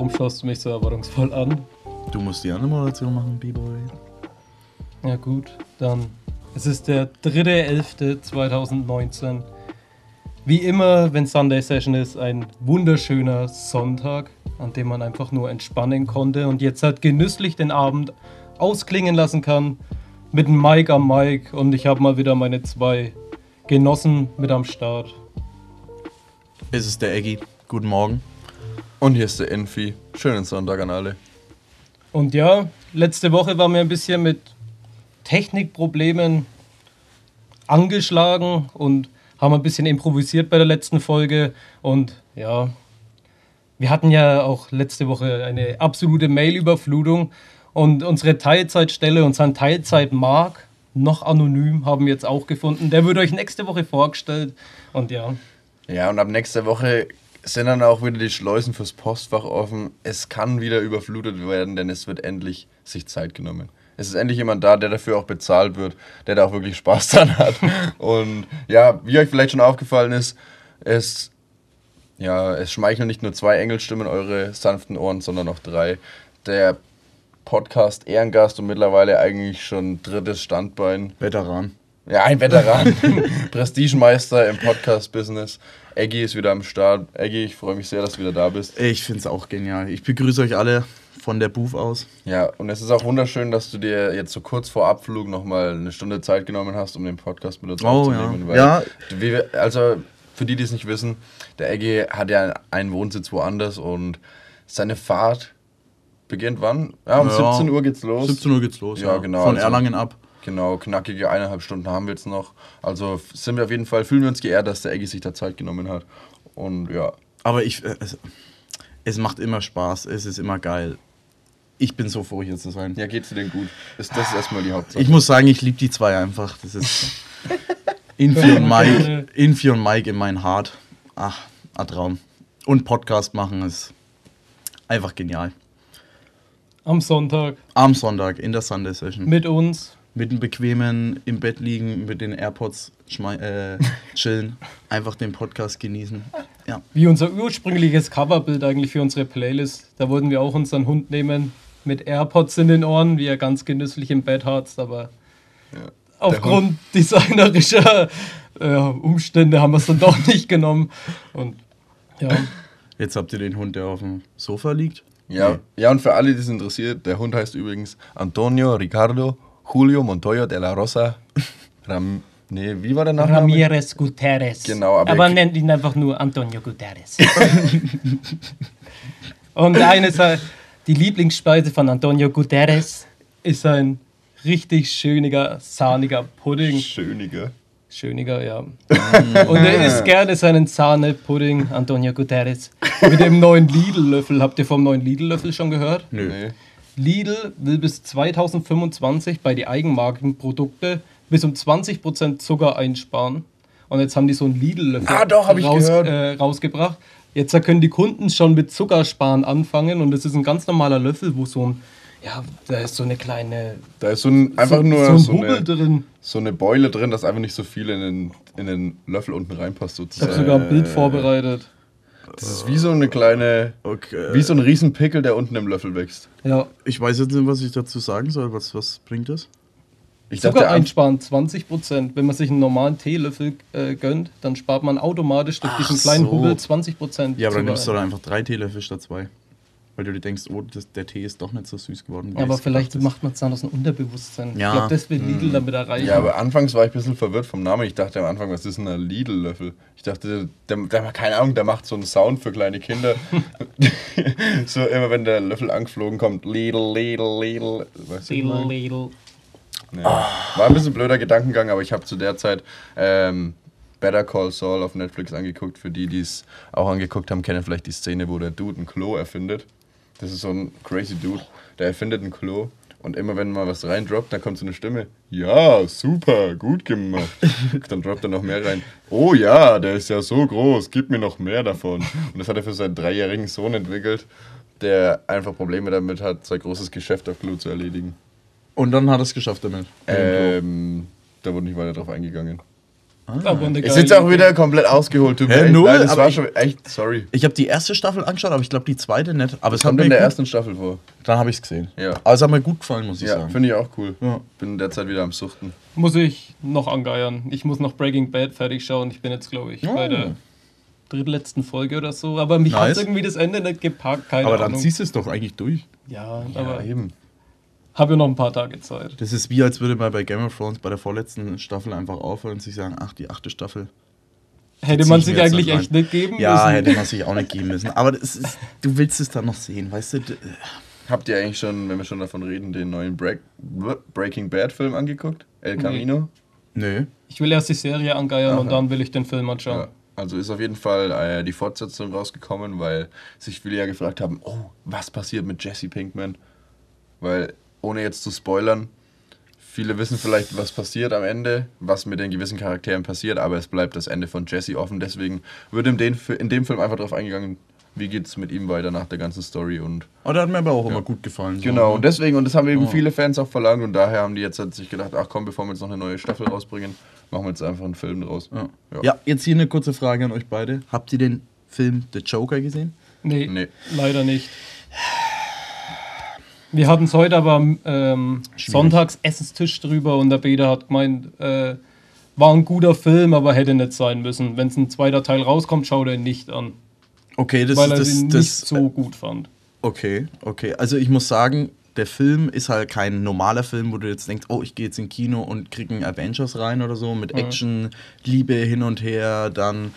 Warum schaust du mich so erwartungsvoll an? Du musst die Anmoderation machen, B-Boy. Ja gut, dann. Es ist der 3.11.2019. Wie immer, wenn Sunday Session ist, ein wunderschöner Sonntag, an dem man einfach nur entspannen konnte und jetzt halt genüsslich den Abend ausklingen lassen kann mit dem Mike am Mike und ich habe mal wieder meine zwei Genossen mit am Start. Es ist der Eggy. Guten Morgen. Und hier ist der Enfi. Schönen Sonntag an alle. Und ja, letzte Woche waren wir ein bisschen mit Technikproblemen angeschlagen und haben ein bisschen improvisiert bei der letzten Folge. Und ja, wir hatten ja auch letzte Woche eine absolute Mail-Überflutung. Und unsere Teilzeitstelle, unseren Teilzeit-Mark, noch anonym, haben wir jetzt auch gefunden. Der wird euch nächste Woche vorgestellt. Und ja. Ja, und ab nächster Woche sind dann auch wieder die Schleusen fürs Postfach offen. Es kann wieder überflutet werden, denn es wird endlich sich Zeit genommen. Es ist endlich jemand da, der dafür auch bezahlt wird, der da auch wirklich Spaß dran hat. Und ja, wie euch vielleicht schon aufgefallen ist, es, ja, es schmeicheln nicht nur zwei Engelstimmen eure sanften Ohren, sondern auch drei. Der Podcast Ehrengast und mittlerweile eigentlich schon drittes Standbein. Veteran. Ja, ein Veteran. Prestigemeister im Podcast-Business. Eggy ist wieder am Start. Eggy, ich freue mich sehr, dass du wieder da bist. Ich finde es auch genial. Ich begrüße euch alle von der Booth aus. Ja, und es ist auch wunderschön, dass du dir jetzt so kurz vor Abflug nochmal eine Stunde Zeit genommen hast, um den Podcast mit uns Oh, aufzunehmen. ja. Ja. Also, für die, die es nicht wissen, der Eggy hat ja einen Wohnsitz woanders und seine Fahrt beginnt wann? Ja, um Ja. 17 Uhr geht's los. 17 Uhr geht's los. Ja, genau, Von also- Erlangen ab. Genau, knackige eineinhalb Stunden haben wir jetzt noch. Also sind wir auf jeden Fall, fühlen wir uns geehrt, dass der Eggy sich da Zeit genommen hat. Und ja, Aber ich, äh, es, es macht immer Spaß. Es ist immer geil. Ich bin so froh, hier zu sein. ja, geht's dir denn gut? Ist das erstmal die Hauptsache? Ich muss sagen, ich liebe die zwei einfach. Das ist Infi und Mike, Infi und Mike in mein Hart. Ach, ein Traum. Und Podcast machen ist einfach genial. Am Sonntag Am Sonntag in der Sunday Session. mit uns. Mit dem bequemen im Bett liegen, mit den AirPods äh, chillen, einfach den Podcast genießen. Ja. Wie unser ursprüngliches Coverbild eigentlich für unsere Playlist. Da wollten wir auch unseren Hund nehmen mit AirPods in den Ohren, wie er ganz genüsslich im Bett harzt, aber aufgrund designerischer äh, Umstände haben wir es dann doch nicht genommen. Und ja, Jetzt habt ihr den Hund, der auf dem Sofa liegt. Ja, Nee. ja, und für alle, die es interessiert, der Hund heißt übrigens Antonio Ricardo Julio Montoya de la Rosa Ram. Nee, wie war der Nachname? Ramirez Guterres. Genau, aber aber er- nennt ihn einfach nur Antonio Guterres. Und eine Sache, die Lieblingsspeise von Antonio Guterres ist ein richtig schöniger, sahniger Pudding. Schöniger. Schöniger, ja. Und er isst gerne seinen Sahnepudding, Antonio Guterres, mit dem neuen Lidl-Löffel. Habt ihr vom neuen Lidl-Löffel schon gehört? Nö. Nee. Lidl will bis 2025 bei den Eigenmarkenprodukte bis um 20% Zucker einsparen. Und jetzt haben die so einen Lidl-Löffel Ah, doch, gehört. äh, rausgebracht. Jetzt können die Kunden schon mit Zuckersparen anfangen und das ist ein ganz normaler Löffel, wo so ein, ja, da ist so eine kleine, Da ist so ein, einfach so, nur so ein so, eine, drin. so eine Beule drin, dass einfach nicht so viel in den, in den Löffel unten reinpasst Ich habe sozusagen. sogar ein Bild vorbereitet. Das ist wie so eine kleine, Okay. wie so ein Riesenpickel, der unten im Löffel wächst. Ja, Ich weiß jetzt nicht, was ich dazu sagen soll. Was, was bringt das? Ich Zucker dachte, einsparen 20%. Wenn man sich einen normalen Teelöffel äh, gönnt, dann spart man automatisch durch diesen kleinen so. Hubbel 20%. Ja, aber dann nimmst du dann einfach drei Teelöffel statt zwei. Weil du dir denkst, oh, das, der Tee ist doch nicht so süß geworden. wie ein. Aber vielleicht macht man es dann aus dem Unterbewusstsein. Ja. Ich glaube, das will Lidl damit erreichen. Ja, aber anfangs war ich ein bisschen verwirrt vom Namen. Ich dachte am Anfang, was ist denn ein Lidl-Löffel? Ich dachte, der, der, keine Ahnung, der macht so einen Sound für kleine Kinder. so immer wenn der Löffel angeflogen kommt, Lidl, Lidl, Lidl. Weißt Lidl, Lidl. Nee. War ein bisschen blöder Gedankengang, aber ich habe zu der Zeit ähm, Better Call Saul auf Netflix angeguckt. Für die, die es auch angeguckt haben, kennen vielleicht die Szene, wo der Dude ein Klo erfindet. Das ist so ein crazy Dude, der erfindet ein Klo. Und immer wenn man was reindroppt, dann kommt so eine Stimme. Ja, super, gut gemacht. Dann droppt er noch mehr rein. Oh ja, der ist ja so groß, gib mir noch mehr davon. Und das hat er für seinen dreijährigen Sohn entwickelt, der einfach Probleme damit hat, sein großes Geschäft auf Klo zu erledigen. Und dann hat er es geschafft damit. Ähm, da wurde nicht weiter drauf eingegangen. Ist geile jetzt auch wieder komplett ausgeholt. Tut mir null, leid, das war ich- schon echt, sorry. Ich habe die erste Staffel angeschaut, aber ich glaube die zweite nicht. Aber es kommt in der gut, ersten Staffel vor. Dann habe ich es gesehen. Ja. Aber es hat mir gut gefallen, muss ich Ja, sagen. finde ich auch cool. Ja. Bin derzeit wieder am Suchten. Muss ich noch angeiern. Ich muss noch Breaking Bad fertig schauen. Ich bin jetzt, glaube ich, Oh. bei der drittletzten Folge oder so. Aber mich Nice. hat irgendwie das Ende nicht gepackt. Keine aber dann Ahnung. ziehst du es doch eigentlich durch. ja, Ja, aber eben. Habe ja noch ein paar Tage Zeit. Das ist wie, als würde man bei Game of Thrones bei der vorletzten Staffel einfach aufhören und sich sagen, ach, die achte Staffel. Hätte man ich sich eigentlich echt nicht geben Ja, müssen. hätte man sich auch nicht geben müssen. Aber das ist, du willst es dann noch sehen, weißt du? Habt ihr eigentlich schon, wenn wir schon davon reden, den neuen Break Breaking Bad Film angeguckt? El Nee. Camino? Nö. Ich will erst die Serie angeiern und Aha. dann will ich den Film anschauen. Ja. Also ist auf jeden Fall äh, die Fortsetzung rausgekommen, weil sich viele ja gefragt haben, oh, was passiert mit Jesse Pinkman? Weil, ohne jetzt zu spoilern, viele wissen vielleicht, was passiert am Ende, was mit den gewissen Charakteren passiert, aber es bleibt das Ende von Jesse offen. Deswegen wird in, den, in dem Film einfach darauf eingegangen, wie geht es mit ihm weiter nach der ganzen Story und Aber der hat mir aber auch immer gut gefallen. so, Genau, ne? und deswegen, und das haben eben Oh. viele Fans auch verlangt und daher haben die jetzt halt sich gedacht, ach komm, bevor wir jetzt noch eine neue Staffel rausbringen, machen wir jetzt einfach einen Film draus. Ja. Ja. ja, jetzt hier eine kurze Frage an euch beide. Habt ihr den Film The Joker gesehen? Nee, Nee. leider nicht. Wir hatten es heute aber am ähm, Sonntags Essenstisch drüber und der Beda hat gemeint, äh, war ein guter Film, aber hätte nicht sein müssen. Wenn es ein zweiter Teil rauskommt, schaut er ihn nicht an, Okay, das weil er ist ihn das, nicht das so gut fand. Okay, okay. Also ich muss sagen, der Film ist halt kein normaler Film, wo du jetzt denkst, oh, ich gehe jetzt in Kino und kriege einen Avengers rein oder so, mit Action, Liebe hin und her, dann,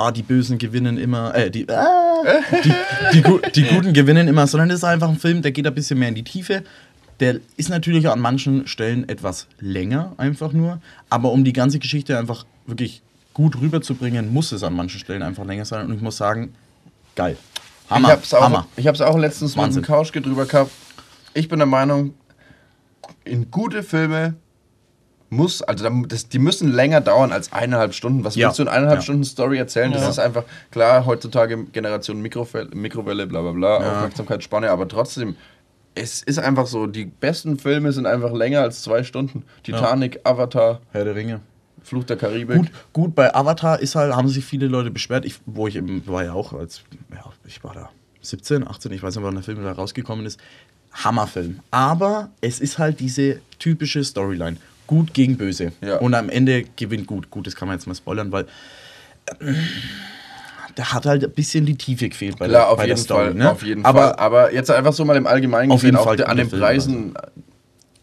ah, die Bösen gewinnen immer, äh, die, ah, die, die, Gu- die Guten gewinnen immer, sondern das ist einfach ein Film, der geht ein bisschen mehr in die Tiefe. Der ist natürlich an manchen Stellen etwas länger, einfach nur, aber um die ganze Geschichte einfach wirklich gut rüberzubringen, muss es an manchen Stellen einfach länger sein und ich muss sagen, geil. Hammer, ich hab's auch, Hammer. Ich hab's auch letztens Wahnsinn. mit dem Couch drüber gehabt. Ich bin der Meinung, in gute Filme muss, also da- das, die müssen länger dauern als eineinhalb Stunden. Was Ja. willst du in eineinhalb Ja. Stunden Story erzählen? Das Ja. ist einfach, klar, heutzutage Generation Mikrowelle, Mikrowelle bla bla bla, Ja. Aufmerksamkeitsspanne, aber trotzdem, es ist einfach so, die besten Filme sind einfach länger als zwei Stunden. Titanic, Avatar, Herr der Ringe. Fluch der Karibik. Gut, gut, bei Avatar ist halt, haben sich viele Leute beschwert, ich, wo ich eben war ja auch, als, ja, ich war da 17, 18, ich weiß nicht, wann der Film da rausgekommen ist. Hammerfilm. Aber es ist halt diese typische Storyline. Gut gegen böse. Ja. Und am Ende gewinnt gut. Gut, das kann man jetzt mal spoilern, weil äh, da hat halt ein bisschen die Tiefe gefehlt bei Klar, der, auf bei jeden der Story. Fall. ne? Auf jeden Aber Fall. Aber jetzt einfach so mal im Allgemeinen Auf gesehen, jeden auch Fall der- an den guter Film, Preisen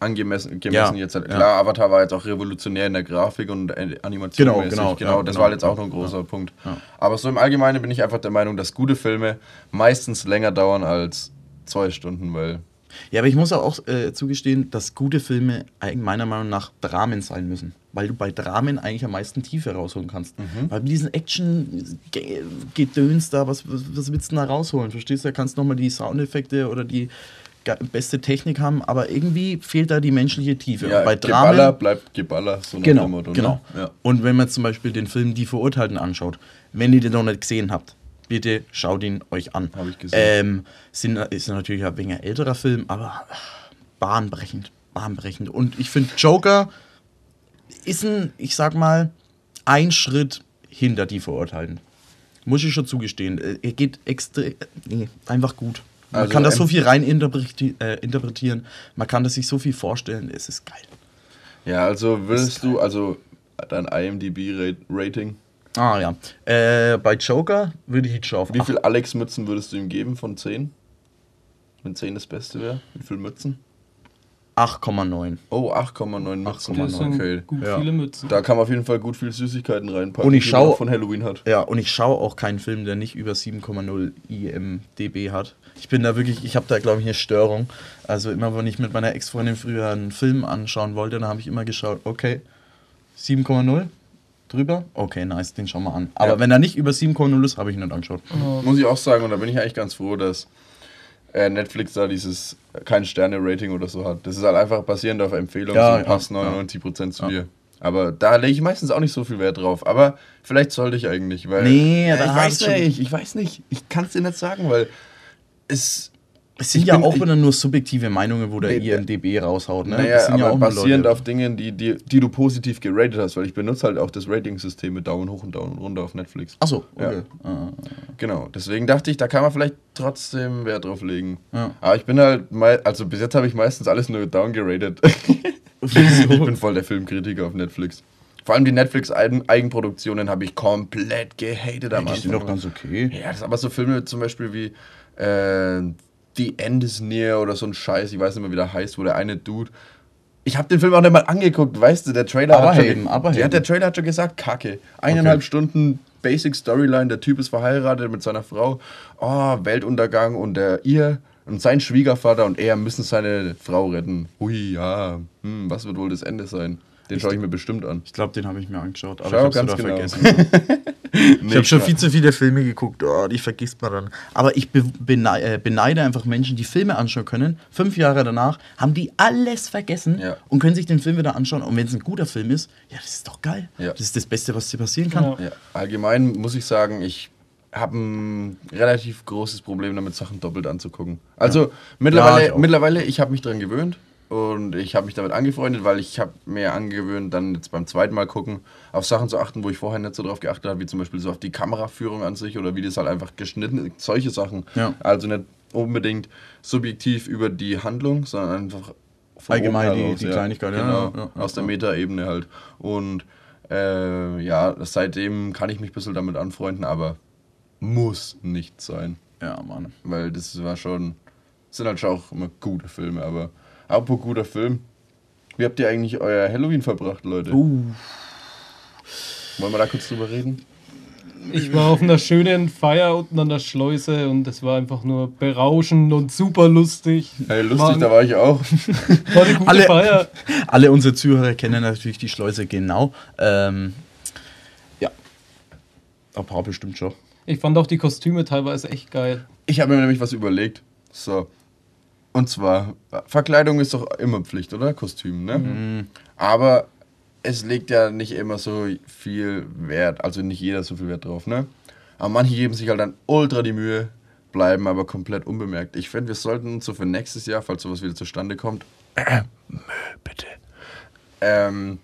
angemessen gemessen Ja, jetzt. Halt. ja. Klar, Avatar war jetzt auch revolutionär in der Grafik und äh, Animation. Genau, genau, genau. ja, das genau. war jetzt auch noch ein großer Punkt. Aber so im Allgemeinen bin ich einfach der Meinung, dass gute Filme meistens länger dauern als zwei Stunden, weil Ja, aber ich muss auch äh, zugestehen, dass gute Filme eigentlich meiner Meinung nach Dramen sein müssen. Weil du bei Dramen eigentlich am meisten Tiefe rausholen kannst. Mhm. Weil mit diesen Action-Gedöns da, was, was, was willst du da rausholen? Verstehst du? Da kannst du nochmal die Soundeffekte oder die beste Technik haben, aber irgendwie fehlt da die menschliche Tiefe. ja, bei Geballer Dramen. bleibt Geballer, so Genau, Motto, genau. Ne? Ja. Und wenn man zum Beispiel den Film Die Verurteilten anschaut, wenn ihr den noch nicht gesehen habt, bitte schaut ihn euch an. Hab ich gesehen. Ähm, sind, ist natürlich ein wenig älterer Film, aber bahnbrechend, bahnbrechend. Und ich finde, Joker ist ein, ich sag mal, ein Schritt hinter Die Verurteilten. Muss ich schon zugestehen. Äh, Er geht extrem, nee, einfach gut. Man Also, kann da so viel rein interpreti äh, interpretieren, man kann da sich so viel vorstellen, es ist geil. ja, also willst du, also dein IMDb-Rating, Ah ja. Äh, bei Joker würde ich jetzt schon auf wie acht- viel Alex-Mützen würdest du ihm geben von 10? Wenn 10 das Beste wäre? Wie viel Mützen? 8,9. Oh, 8,9 Mützen. 8,9. Das sind Okay. gut Ja. viele Mützen. Da kann man auf jeden Fall gut viel Süßigkeiten reinpacken, Und ich die schau- man von Halloween hat. Ja, und ich schaue auch keinen Film, der nicht über 7,0 IMDB hat. Ich bin da wirklich, ich habe da glaube ich eine Störung. Also immer, wenn ich mit meiner Ex-Freundin früher einen Film anschauen wollte, dann habe ich immer geschaut, okay, 7,0 drüber? Okay, nice, den schauen wir an. Aber Ja. wenn er nicht über 7,0 ist, habe ich ihn nicht angeschaut. Muss ich auch sagen, und da bin ich eigentlich ganz froh, dass äh, Netflix da dieses kein Sterne-Rating oder so hat. Das ist halt einfach basierend auf Empfehlungen, Ja, so ja, passt ja. 99% zu Ja. dir. Aber da lege ich meistens auch nicht so viel Wert drauf. Aber vielleicht sollte ich eigentlich, weil. Nee, ja, ich weiß nicht, ich weiß nicht. Ich kann es dir nicht sagen, weil es. Es sind Ich ja bin- auch wieder nur subjektive Meinungen, wo der Nee, IMDB raushaut. Ne? Naja, das sind ja aber auch nur basierend Leute. auf Dingen, die, die, die du positiv geratet hast, weil ich benutze halt auch das Rating-System mit Daumen hoch und Daumen runter auf Netflix. Achso, Ja. okay. Ah. Genau, deswegen dachte ich, da kann man vielleicht trotzdem Wert drauf legen. Ja. Aber ich bin halt, also bis jetzt habe ich meistens alles nur downgeratet. ich bin voll der Filmkritiker auf Netflix. Vor allem die Netflix-Eigenproduktionen habe ich komplett gehatet am Die sind doch Anfang. ganz okay. Ja, das ist aber so Filme zum Beispiel wie äh, The End is Near oder so ein Scheiß, ich weiß nicht mehr, wie der heißt, wo der eine Dude. Ich habe den Film auch nicht mal angeguckt, weißt du, der Trailer hat Aberhaven, schon, Aberhaven. ja, der Trailer hat schon gesagt, Kacke. Eineinhalb Okay. Stunden Basic Storyline, der Typ ist verheiratet mit seiner Frau, oh, Weltuntergang und der ihr und sein Schwiegervater und er müssen seine Frau retten. Hui, ja, hm, was wird wohl das Ende sein? Den schaue ich mir bestimmt an. Ich glaube, den habe ich mir angeschaut, aber Schau, ich habe ganz genau. vergessen. ich habe schon viel zu viele Filme geguckt, oh, die vergisst man dann. Aber ich be benei äh, beneide einfach Menschen, die Filme anschauen können. Fünf Jahre danach haben die alles vergessen Ja. und können sich den Film wieder anschauen. Und wenn es ein guter Film ist, ja, das ist doch geil. Ja. Das ist das Beste, was dir passieren kann. Ja. Ja, allgemein muss ich sagen, ich habe ein relativ großes Problem damit, Sachen doppelt anzugucken. Also mittlerweile, Ja, ich mittlerweile, ich habe mich daran gewöhnt und ich habe mich damit angefreundet, weil ich habe mir angewöhnt, dann jetzt beim zweiten Mal gucken, auf Sachen zu achten, wo ich vorher nicht so drauf geachtet habe, wie zum Beispiel so auf die Kameraführung an sich oder wie das halt einfach geschnitten ist, solche Sachen. Ja. Also nicht unbedingt subjektiv über die Handlung, sondern einfach von Allgemein die- heraus, die Kleinigkeit, ja, genau, ja, aus der. Metaebene halt. Und äh, ja, seitdem kann ich mich ein bisschen damit anfreunden, aber muss nicht sein. Ja, Mann. Weil das war schon, sind halt schon auch immer gute Filme, aber apropos guter Film, wie habt ihr eigentlich euer Halloween verbracht, Leute? Uh, Wollen wir da kurz drüber reden? Ich war auf einer schönen Feier unten an der Schleuse und es war einfach nur berauschend und super lustig. Hey, lustig, War- da war ich auch. War eine gute Alle- Feier. alle unsere Zuhörer kennen natürlich die Schleuse genau. Ähm, ja. Ein paar bestimmt schon. Ich fand auch die Kostüme teilweise echt geil. Ich habe mir nämlich was überlegt. So. Und zwar, Verkleidung ist doch immer Pflicht, oder? Kostüm, ne? Aber es legt ja nicht immer so viel Wert, also nicht jeder so viel Wert drauf, ne? Aber manche geben sich halt dann ultra die Mühe, bleiben aber komplett unbemerkt. Ich finde, wir sollten uns so für nächstes Jahr, falls sowas wieder zustande kommt, Mö, bitte, ähm,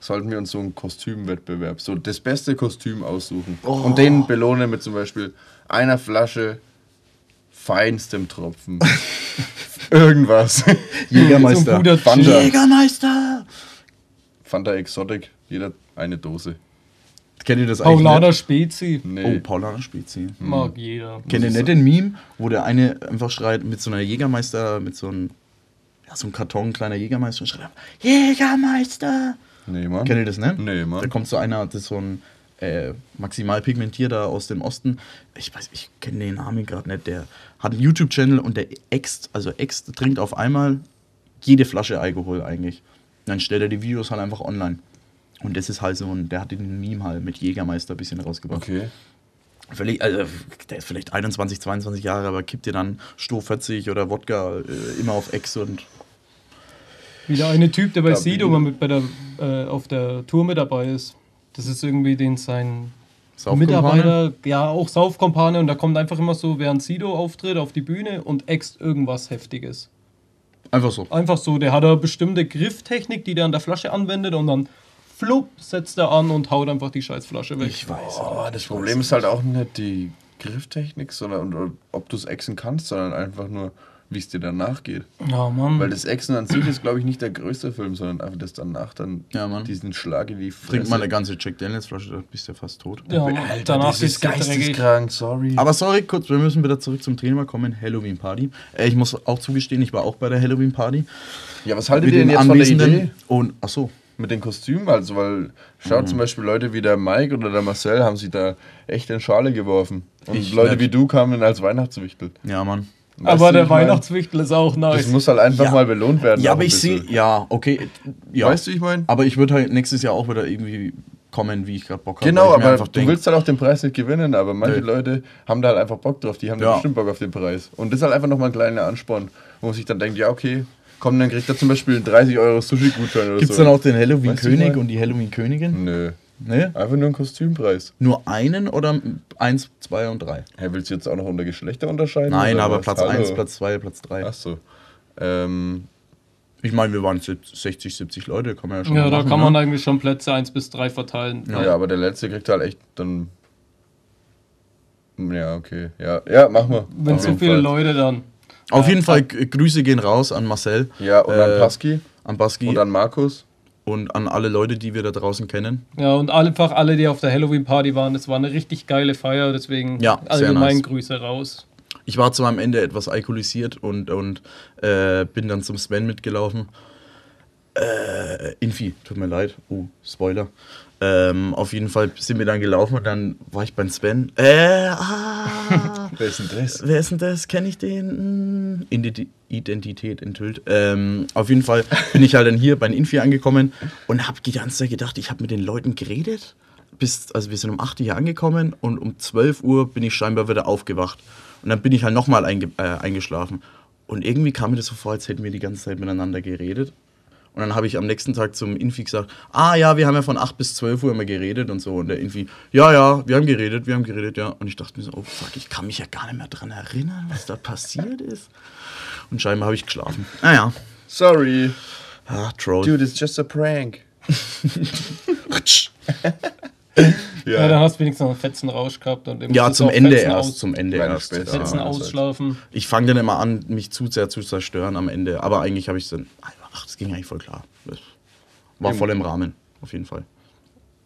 sollten wir uns so einen Kostümwettbewerb, so das beste Kostüm aussuchen. Und den belohnen mit zum Beispiel einer Flasche feinstem Tropfen. Irgendwas. So Jägermeister. guter Fanta. Jägermeister! Fanta Exotic, jeder eine Dose. Kennt ihr das eigentlich? Paulaner nicht? Spezi. Nee. Oh, Paulaner Spezi. Mag jeder. Kennt ihr ich nicht den Meme, wo der eine einfach schreit mit so einer Jägermeister, mit so einem, ja, so einem Karton, kleiner Jägermeister und schreit, Jägermeister! Nee, Mann. Kennt ihr das nicht? Nee, Mann. Da kommt so einer, das ist so ein äh, maximal pigmentierter aus dem Osten. Ich weiß, ich kenne den Namen gerade nicht. Der hat einen YouTube-Channel und der ext, also ext, trinkt auf einmal jede Flasche Alkohol eigentlich. Und dann stellt er die Videos halt einfach online. Und das ist halt so ein, der hat den Meme halt mit Jägermeister ein bisschen rausgebracht. Okay. Völlig, also, der ist vielleicht 21, 22 Jahre, aber kippt dir dann Sto 40 oder Wodka äh, immer auf Ex und Wieder eine Typ, der bei Sido mal mit bei der, äh, auf der Tour mit dabei ist. Das ist irgendwie den sein. Mitarbeiter, ja auch Saufkompane und da kommt einfach immer so, während Sido auftritt auf die Bühne und ext irgendwas Heftiges. Einfach so. Einfach so, der hat eine bestimmte Grifftechnik, die der an der Flasche anwendet und dann flupp setzt er an und haut einfach die Scheißflasche weg. Ich weiß. Oh, das Problem ist halt auch nicht die Grifftechnik, sondern und, ob du es exen kannst, sondern einfach nur, wie es dir danach geht. Ja, Mann. Weil das Exen an sich ist, glaube ich, nicht der größte Film, sondern einfach das danach dann Ja, Mann. diesen Schlag in die Fresse. Trink mal eine ganze Jack Daniels Flasche, da bist du ja fast tot. ja, Mann. Alter, Danach das ist geisteskrank, sorry. Aber sorry, kurz, wir müssen wieder zurück zum Thema kommen. Halloween Party. Äh, ich muss auch zugestehen, ich war auch bei der Halloween Party. ja, was haltet ihr denn jetzt von der Idee? Und, ach so. Mit den Kostümen, also, weil schaut Mhm. zum Beispiel Leute wie der Mike oder der Marcel haben sich da echt in Schale geworfen. Und Ich Leute wie du kamen als Weihnachtswichtel. Ja, Mann. Weißt Aber du, der? Weihnachtswichtel ist auch Das nice. muss halt einfach Ja. mal belohnt werden. Ja, aber ich sehe, ja, okay. Ja. Weißt du, ich meine? Aber ich würde halt nächstes Jahr auch wieder irgendwie kommen, wie ich gerade Bock habe. Genau, aber du denk, willst halt auch den Preis nicht gewinnen, aber manche Nee. Leute haben da halt einfach Bock drauf, die haben da Ja. bestimmt Bock auf den Preis. Und das ist halt einfach nochmal ein kleiner Ansporn, wo man sich dann denkt, ja okay, komm, dann kriegt er zum Beispiel einen 30 Euro Sushi-Gutschein oder Gibt es so. dann auch den Weißt du, Halloween-König und die Halloween-Königin? Nö. Nee? Einfach nur ein Kostümpreis. Nur einen oder eins, zwei und drei? Hä, willst du jetzt auch noch unter Geschlechter unterscheiden? Nein, aber was? Platz Hallo? 1, Platz 2, Platz 3. Ach so. Ähm, Ich meine, wir waren 60, 70 Leute, kann man ja schon Ja, mal da machen, kann man ne? eigentlich schon Plätze 1 bis 3 verteilen. ja. aber der letzte kriegt halt echt dann. Ja, okay. Ja, ja mach mal. Wenn so viele Fall. Leute dann. Auf jeden Fall Grüße gehen raus an Marcel, Ja, und an Äh, Paski an Baski und an Markus. Und an alle Leute, die wir da draußen kennen. Ja, und einfach alle, die auf der Halloween-Party waren, es war eine richtig geile Feier, deswegen Ja, allgemein nice. Grüße raus. Ich war zwar am Ende etwas alkoholisiert und, und äh, bin dann zum Sven mitgelaufen. Äh, Infi, tut mir leid. Oh, Spoiler. Ähm, auf jeden Fall sind wir dann gelaufen und dann war ich beim Sven. Äh, ah, Wer ist denn das? wer ist denn das? Kenne ich den? Hm, Identi- Identität enthüllt. Ähm, auf jeden Fall bin ich halt dann hier bei Infi angekommen und habe die ganze Zeit gedacht, ich habe mit den Leuten geredet. Bis, also wir sind um 8 Uhr hier angekommen und um 12 Uhr bin ich scheinbar wieder aufgewacht. Und dann bin ich halt nochmal einge äh, eingeschlafen. Und irgendwie kam mir das so vor, als hätten wir die ganze Zeit miteinander geredet. Und dann habe ich am nächsten Tag zum Infi gesagt, ah ja, wir haben ja von 8 bis 12 Uhr immer geredet und so. Und der Infi, ja, ja, wir haben geredet, wir haben geredet, ja. Und ich dachte mir so, oh fuck, ich kann mich ja gar nicht mehr dran erinnern, was da passiert ist. Und scheinbar habe ich geschlafen. Naja, Sorry. ah, Troll. Dude, it's just a prank. Ja, dann hast du wenigstens noch einen fetzen Rausch gehabt. Und Ja, zum Ende fetzen erst, zum Ende erst. Späße. Fetzen Ja, ausschlafen. Ich fange dann immer an, mich zu sehr zu zerstören am Ende. Aber eigentlich habe ich dann, ach, das ging eigentlich voll klar. Das war voll im Rahmen, auf jeden Fall.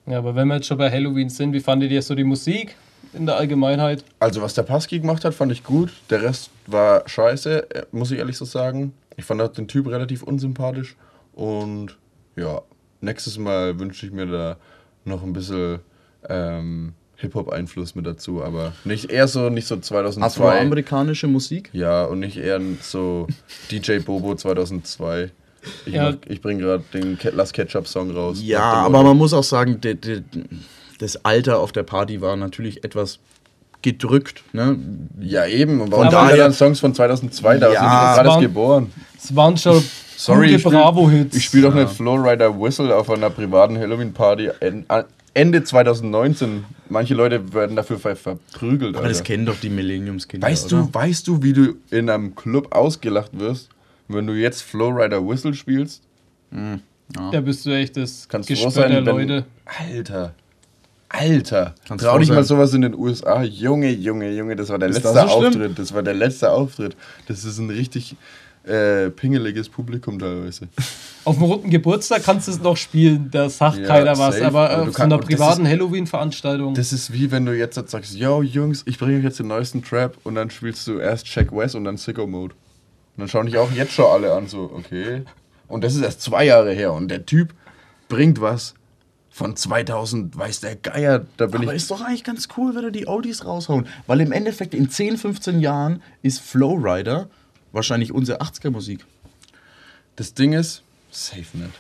Ja, aber wenn wir jetzt schon bei Halloween sind, wie fandet ihr so die Musik in der Allgemeinheit? Also, was der Paski gemacht hat, fand ich gut. Der Rest war scheiße, äh, muss ich ehrlich so sagen. Ich fand auch den Typ relativ unsympathisch. Und ja, nächstes Mal wünsche ich mir da noch ein bisschen ähm, Hip-Hop-Einfluss mit dazu. Aber nicht eher so, nicht so 2002. Afroamerikanische Musik? Ja, und nicht eher so DJ Bobo 2002. Ich, Ja. ich bringe gerade den Lass Ketchup-Song raus. Ja, aber man muss auch sagen, de, de, das Alter auf der Party war natürlich etwas gedrückt. Ne? Ja, eben. Und warum da dann Songs von 2002? Da Ja, sind gerade waren- geboren. Es waren schon Sorry, gute ich Bravo-Hits. Ich spiele doch nicht Flowrider Whistle auf einer privaten Halloween-Party Ende 2019. Manche Leute werden dafür ver verprügelt. Aber das Alter. kennen doch die Millenniumskinder. Weißt oder? du, weißt du, wie du in einem Club ausgelacht wirst, wenn du jetzt Flowrider Whistle spielst? Da bist du echt das Kannst Gespür sein, der wenn, Leute. Alter. Alter. Kannst Trau dich mal sowas in den USA. Junge, Junge, Junge, das war der Ist letzte das so schlimm? Auftritt. Das war der letzte Auftritt. Das ist ein richtig äh, pingeliges Publikum teilweise. Auf dem runden Geburtstag kannst du es noch spielen, da sagt Ja, keiner was. safe. Aber von kann- einer privaten Halloween-Veranstaltung. Das ist wie wenn du jetzt sagst, yo Jungs, ich bringe euch jetzt den neuesten Trap und dann spielst du erst Check West und dann Sicko Mode. Und dann schauen dich auch jetzt schon alle an, so, okay. Und das ist erst zwei Jahre her und der Typ bringt was von 2000, weiß der Geier, da bin Aber ich. ist doch eigentlich ganz cool, wenn er die Oldies raushauen. Weil im Endeffekt in 10, 15 Jahren ist Flowrider wahrscheinlich unsere 80er-Musik. Das Ding ist, safe nicht.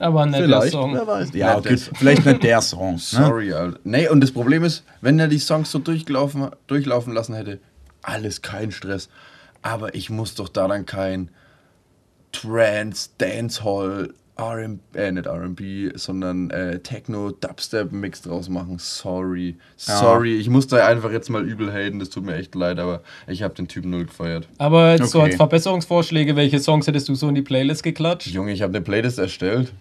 aber ein netter Vielleicht, Song. wer weiß. Ja, Nicht okay. das. Vielleicht nicht der Song. Ne? Sorry, Alter. Nee, und das Problem ist, wenn er die Songs so durchlaufen, durchlaufen lassen hätte, alles kein Stress. Aber ich muss doch da dann kein Trance, Dancehall, R&B, äh, nicht R&B, sondern äh, Techno, Dubstep-Mix draus machen. Sorry. Sorry, ich muss da einfach jetzt mal übel haten, das tut mir echt leid, aber ich habe den Typen null gefeiert. Aber jetzt so Okay. als Verbesserungsvorschläge, welche Songs hättest du so in die Playlist geklatscht? Junge, ich habe eine Playlist erstellt.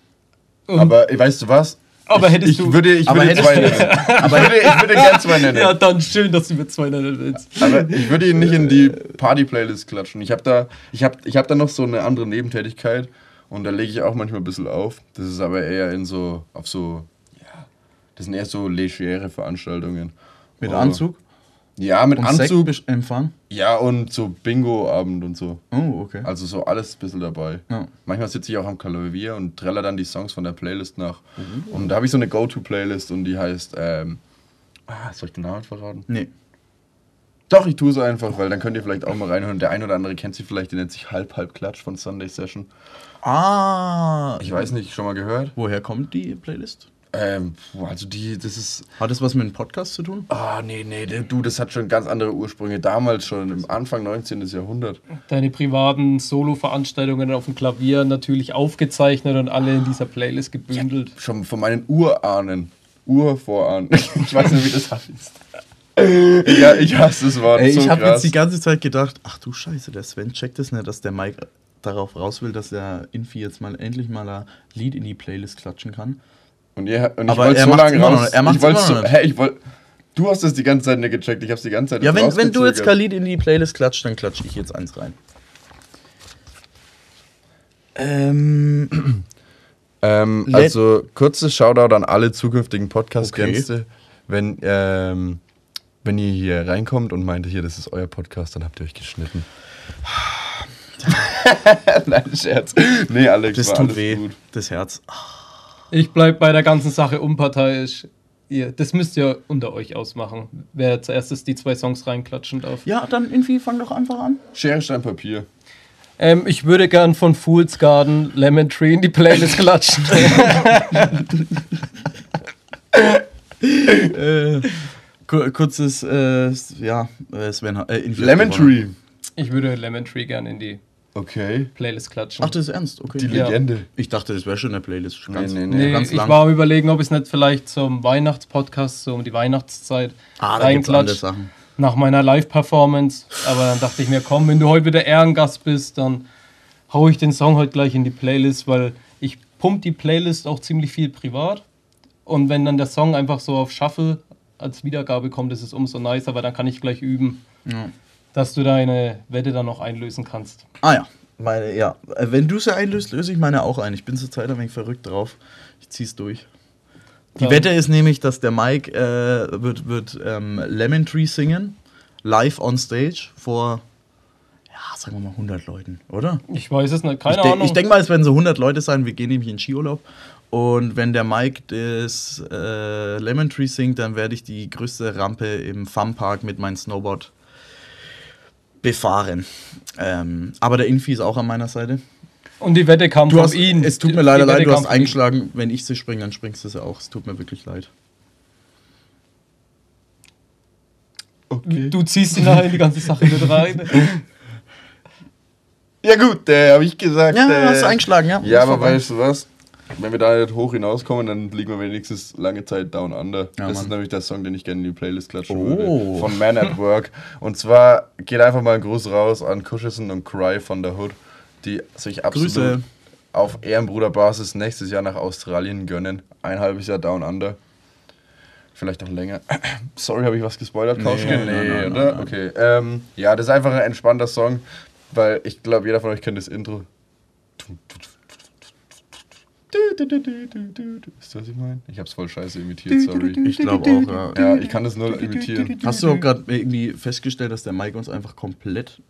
Und- aber weißt du was? Aber ich, hättest ich du- Würde, ich Aber würde zwei nennen. Aber ich würde, ich würde gern zwei nennen. Ja, dann schön, dass du mir zwei nennen willst. Aber ich würde ihn nicht in die Party-Playlist klatschen. Ich habe da, ich hab, ich hab da noch so eine andere Nebentätigkeit und da lege ich auch manchmal ein bisschen auf. Das ist aber eher in so, auf so, ja, das sind eher so legere Veranstaltungen. Mit Oh. Anzug? Ja, mit Und Anzug. Sektempfang? Ja, und so Bingo-Abend und so. Oh, okay. Also so alles ein bisschen dabei. Ja. Manchmal sitze ich auch am Klavier und treller dann die Songs von der Playlist nach. Und da habe ich so eine Go-To-Playlist und die heißt, ähm, ah, soll ich den Namen verraten? Nee. Doch, ich tue es einfach, weil dann könnt ihr vielleicht auch mal reinhören. Der ein oder andere kennt sie vielleicht, die nennt sich Halb Halb Klatsch von Sunday Session. Ah. Ich weiß nicht, schon mal gehört? Woher kommt die Playlist? Ähm, also die, das ist. Hat das was mit dem Podcast zu tun? Ah, nee, nee, der- du, das hat schon ganz andere Ursprünge. Damals schon, im Anfang 19. Jahrhundert. Deine privaten Solo-Veranstaltungen auf dem Klavier natürlich aufgezeichnet und alle in dieser Playlist gebündelt. Schon von meinen Urahnen. Urvorahnen. ich weiß nicht, wie das heißt. ja, ich hasse das Wort. Ey, so ich habe jetzt die ganze Zeit gedacht, ach du Scheiße, der Sven checkt das nicht, dass der Mike darauf raus will, dass der Infi jetzt mal endlich mal ein Lied in die Playlist klatschen kann. Und, ihr, und ich wollte so lange noch raus. nicht. Er wollte immer so, noch hä, ich wollte. Du hast das die ganze Zeit nicht gecheckt. Ich hab's die ganze Zeit Ja, wenn, wenn du jetzt Lied in die Playlist klatscht, dann klatsche ich jetzt eins rein. Ähm, Ähm, also kurzes Shoutout an alle zukünftigen Podcast-Gäste. Okay. Wenn, ähm, wenn ihr hier reinkommt und meint, hier, das ist euer Podcast, dann habt ihr euch geschnitten. Nein, Scherz. Nee, Alex, das war tut weh, gut. das Herz. Ich bleib bei der ganzen Sache unparteiisch. Ihr, das müsst ihr unter euch ausmachen, wer zuerst die zwei Songs reinklatschen darf. Ja, dann Infi, fang doch einfach an. Schere, Stein, Papier. Ähm, ich würde gern von Fool's Garden Lemon Tree in die Playlist klatschen. Äh, kur- kurzes, äh, ja, äh, Sven, äh, Lemon. Tree. Ich würde Lemon Tree gern in die Okay. Playlist klatschen. Ach, das ist ernst, okay. Die Ja. Legende. Ich dachte, das wäre schon eine Playlist. Ganz, nee, nee, ganz ich lang. war am überlegen, ob es nicht vielleicht zum Weihnachtspodcast, so um die Weihnachtszeit ah, da gibt's andere. Sachen. nach meiner Live-Performance. Aber dann dachte ich mir, komm, wenn du heute wieder Ehrengast bist, dann hau ich den Song heute gleich in die Playlist, weil ich pump die Playlist auch ziemlich viel privat. Und wenn dann der Song einfach so auf Shuffle als Wiedergabe kommt, ist es umso nicer, weil dann kann ich gleich üben, Ja. Dass du deine Wette dann noch einlösen kannst. Ah ja, meine, ja. Äh, Wenn du sie einlöst, löse ich meine auch ein. Ich bin zur Zeit ein wenig verrückt drauf. Ich zieh's durch. Die Ja. Wette ist nämlich, dass der Mike äh, wird, wird ähm, Lemon Tree singen, live on stage vor, ja, sagen wir mal 100 Leuten, oder? Ich weiß es nicht, keine ich, Ahnung. ich denke mal, es werden so 100 Leute sein. Wir gehen nämlich in Skiurlaub. Und wenn der Mike das äh, Lemon Tree singt, dann werde ich die größte Rampe im Funpark mit meinem Snowboard befahren. Ähm, aber der Infi ist auch an meiner Seite. Und die Wette kam Du von hast, ihm. es tut Die- mir leider die leid, du hast eingeschlagen. Wenn ich sie springe, dann springst du sie auch. Es tut mir wirklich leid. Okay. Du ziehst ihn nachher in die ganze Sache mit rein. Ja gut, der habe ich gesagt. Ja, äh, hast du eingeschlagen, ja. Ja, aber vorbei. weißt du was? Wenn wir da nicht hoch hinauskommen, dann liegen wir wenigstens lange Zeit down under. Ja, das Mann. ist nämlich der Song, den ich gerne in die Playlist klatschen Oh. würde. Von Man at Work. Und zwar geht einfach mal ein Gruß raus an Cushison und Cry von der Hood, die sich absolut Grüße. auf Ehrenbruderbasis nächstes Jahr nach Australien gönnen. Ein halbes Jahr down under. Vielleicht noch länger. Sorry, habe ich was gespoilert, Kauschke? nein, nein, nein, oder? nein. Okay. Ähm, ja, das ist einfach ein entspannter Song, weil ich glaube, jeder von euch kennt das Intro. Wisst ihr, was ich meine? Ich hab's voll scheiße imitiert, sorry. Ich glaube auch, ja. Ja, ich kann das nur imitieren. Hast du auch gerade irgendwie festgestellt, dass der Mike uns einfach komplett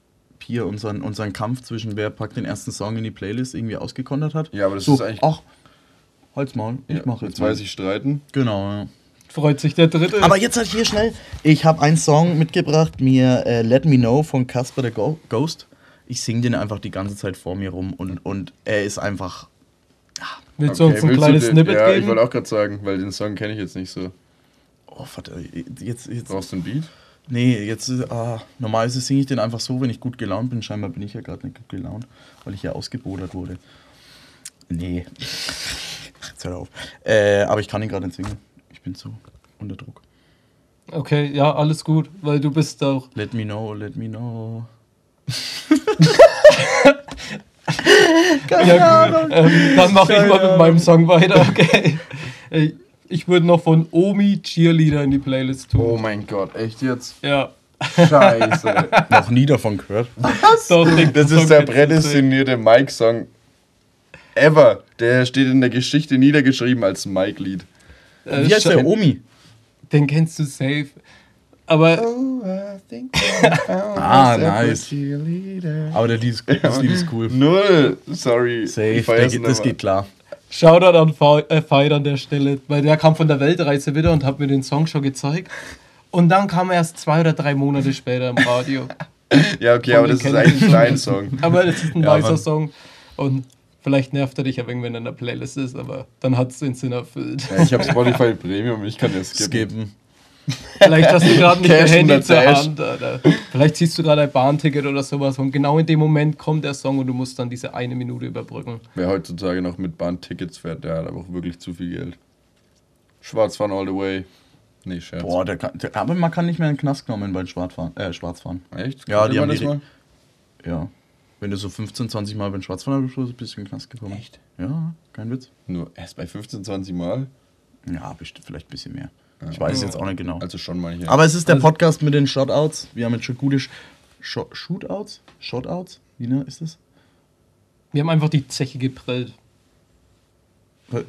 hier unseren, unseren Kampf zwischen wer packt den ersten Song in die Playlist irgendwie ausgekontert hat? Ja, aber das so, ist eigentlich- Ach, halt's Maul, ich Ja, mach jetzt Jetzt weiß ich streiten. Genau, ja. Freut sich der Dritte. Aber jetzt halt hier schnell. Ich habe einen Song mitgebracht, mir äh, Let Me Know von Casper the Ghost. Ich singe den einfach die ganze Zeit vor mir rum und, und er ist einfach. Willst du uns ein kleines den- Snippet Ja, ich geben? wollte auch gerade sagen, weil den Song kenne ich jetzt nicht so. Oh, warte, jetzt. jetzt Brauchst du einen Beat? nee, jetzt. ist- Ah, normalerweise singe ich den einfach so, wenn ich gut gelaunt bin. Scheinbar bin ich ja gerade nicht gut gelaunt, weil ich ja ausgebodert wurde. Nee. Jetzt hör auf. Äh, aber ich kann ihn gerade nicht singen. Ich bin zu unter Druck. Okay, ja, alles gut, weil du bist auch. Let me know, let me know. Ja, gut. Ähm, dann mache ich mal mit meinem Song weiter, okay. Ich würde noch von Omi Cheerleader in die Playlist tun. Oh mein Gott, echt jetzt? Ja, Scheiße. Noch nie davon gehört. doch, den Das Song ist der prädestinierte Mike-Song ever. Der steht in der Geschichte niedergeschrieben als Mike-Lied. Äh, Wie heißt der Omi? Den kennst du safe. Aber Ah, nice. Aber der Lied ist, das Lied ist cool. Null. Sorry. Safe, Ich der das nochmal. geht klar. Shoutout an Fe- äh, an der Stelle, weil der kam von der Weltreise wieder und hat mir den Song schon gezeigt. Und dann kam er erst zwei oder drei Monate später im Radio. Ja, okay, aber das ist eigentlich ich. dein Song. Aber das ist ein Ja, weißer Mann. Song. Und Vielleicht nervt er dich aber wenn in der Playlist ist, aber dann hat es den Sinn erfüllt. Ja, ich habe Spotify Premium, ich kann das skippen. Skippen. Vielleicht hast du gerade nicht dein Handy zur. Hand. Oder vielleicht siehst du gerade ein Bahnticket oder sowas und genau in dem Moment kommt der Song und du musst dann diese eine Minute überbrücken. Wer heutzutage noch mit Bahntickets fährt, der hat aber auch wirklich zu viel Geld. Schwarzfahren all the way. Nee, Scherz. Boah, der kann, der, aber man kann nicht mehr in den Knast genommen beim Schwarzfahren. Äh, Schwarzfahren. Echt? Ja, die haben das die- mal? Ja. Wenn du so 15, 20 Mal beim Schwarzfahren bist, bist du in den Knast gekommen. Echt? Ja, kein Witz. Nur erst bei 15, 20 Mal? Ja, bestimmt vielleicht ein bisschen mehr. Ich weiß es jetzt auch nicht genau. Also schon mal hier. Aber es ist der Also- Podcast mit den Shoutouts. Wir haben jetzt schon gute Sh Sh Shootouts? Shoutouts? Wie ne, ist das? Wir haben einfach die Zeche geprellt,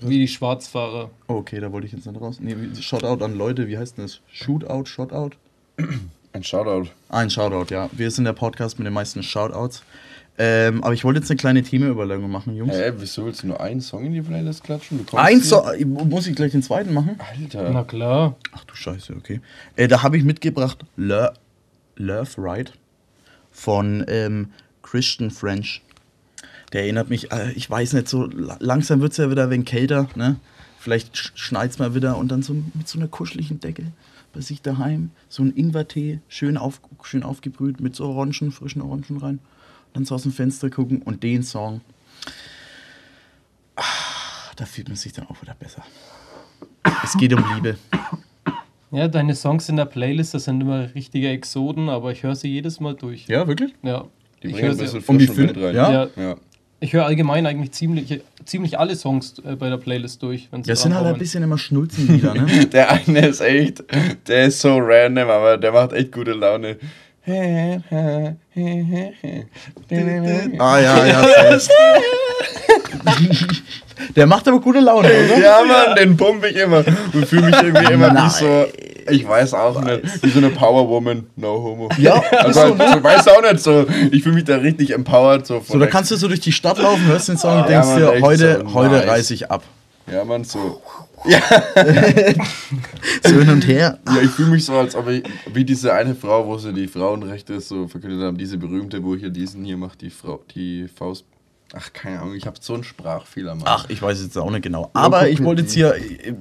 wie die Schwarzfahrer. Oh, okay, da wollte ich jetzt nicht raus. Nee, Shoutout an Leute, wie heißt denn das? Shootout, Shoutout? Ein Shoutout. Ein Shoutout, ja. Wir sind der Podcast mit den meisten Shoutouts. Ähm, aber ich wollte jetzt eine kleine Themenüberlegung machen, Jungs. Hä, wieso willst du nur einen Song in die Playlist klatschen? Ein Song, muss ich gleich den zweiten machen? Alter. Na klar. Ach du Scheiße, okay. Äh, da habe ich mitgebracht Lo Love Right von ähm, Christian French. Der erinnert mich, äh, ich weiß nicht, so la- langsam wird es ja wieder ein wenig kälter, ne? Vielleicht schneit es mal wieder und dann so mit so einer kuscheligen Decke bei sich daheim. So ein Ingwertee, schön, auf, schön aufgebrüht mit so Orangen, frischen Orangen rein. Dann so aus dem Fenster gucken und den Song. Ah, da fühlt man sich dann auch wieder besser. Es geht um Liebe. Ja, deine Songs in der Playlist, das sind immer richtige Exoden, aber ich höre sie jedes Mal durch. Ja, wirklich? Ja. Die ich bringen höre ein bisschen sie, Um die rein. ja? ja, Ja. ich höre allgemein eigentlich ziemlich, ziemlich alle Songs äh, bei der Playlist durch. Wenn sie Ja, sind halt ein bisschen immer Schnulzen wieder, ne? Der eine ist echt, der ist so random, aber der macht echt gute Laune. Ah, ja, ja. safe. Der macht aber gute Laune, oder? Ja, Mann, den pump ich immer und fühle mich irgendwie immer Nein. wie so, ich weiß auch nicht, wie so eine Powerwoman, no homo. Ja, Also, so, ne? ich weiß auch nicht so, ich fühle mich da richtig empowered. So, So, da kannst du so durch die Stadt laufen, hörst den Song und Ja, denkst Mann, dir, heute, so heute nice. reiß ich ab. Ja, Mann, so. So hin und her. Ja, ich fühle mich so, als ob ich, wie diese eine Frau, wo sie die Frauenrechte so verkündet haben, diese berühmte, wo hier diesen hier macht, die Frau, die Faust. Ach, keine Ahnung, ich habe so einen Sprachfehler, Mann. Ach, ich weiß jetzt auch nicht genau. Aber ich wollte jetzt hier,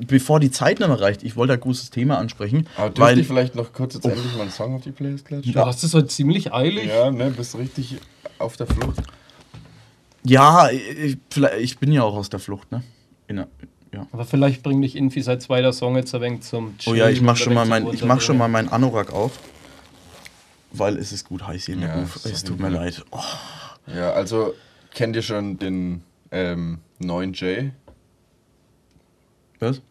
bevor die Zeit noch reicht, ich wollte ein großes Thema ansprechen. Aber weil ich vielleicht noch kurz jetzt endlich mal einen Song auf die Playlist klatschen? Du hast es heute ziemlich eilig. Ja, ne, bist richtig auf der Flucht. Ja, ich, vielleicht- ich bin ja auch aus der Flucht, ne? In ja. Aber vielleicht bringt dich Infi seit zweiter Song jetzt ein wenig zum Oh ja, ich Chillen mach schon mal mein, zum ich mach schon mal meinen Anorak auf. Weil es ist gut heiß hier in der Ja, Ruf. es tut mir leid. Oh, Ja, also kennt ihr schon den ähm, 9J? was?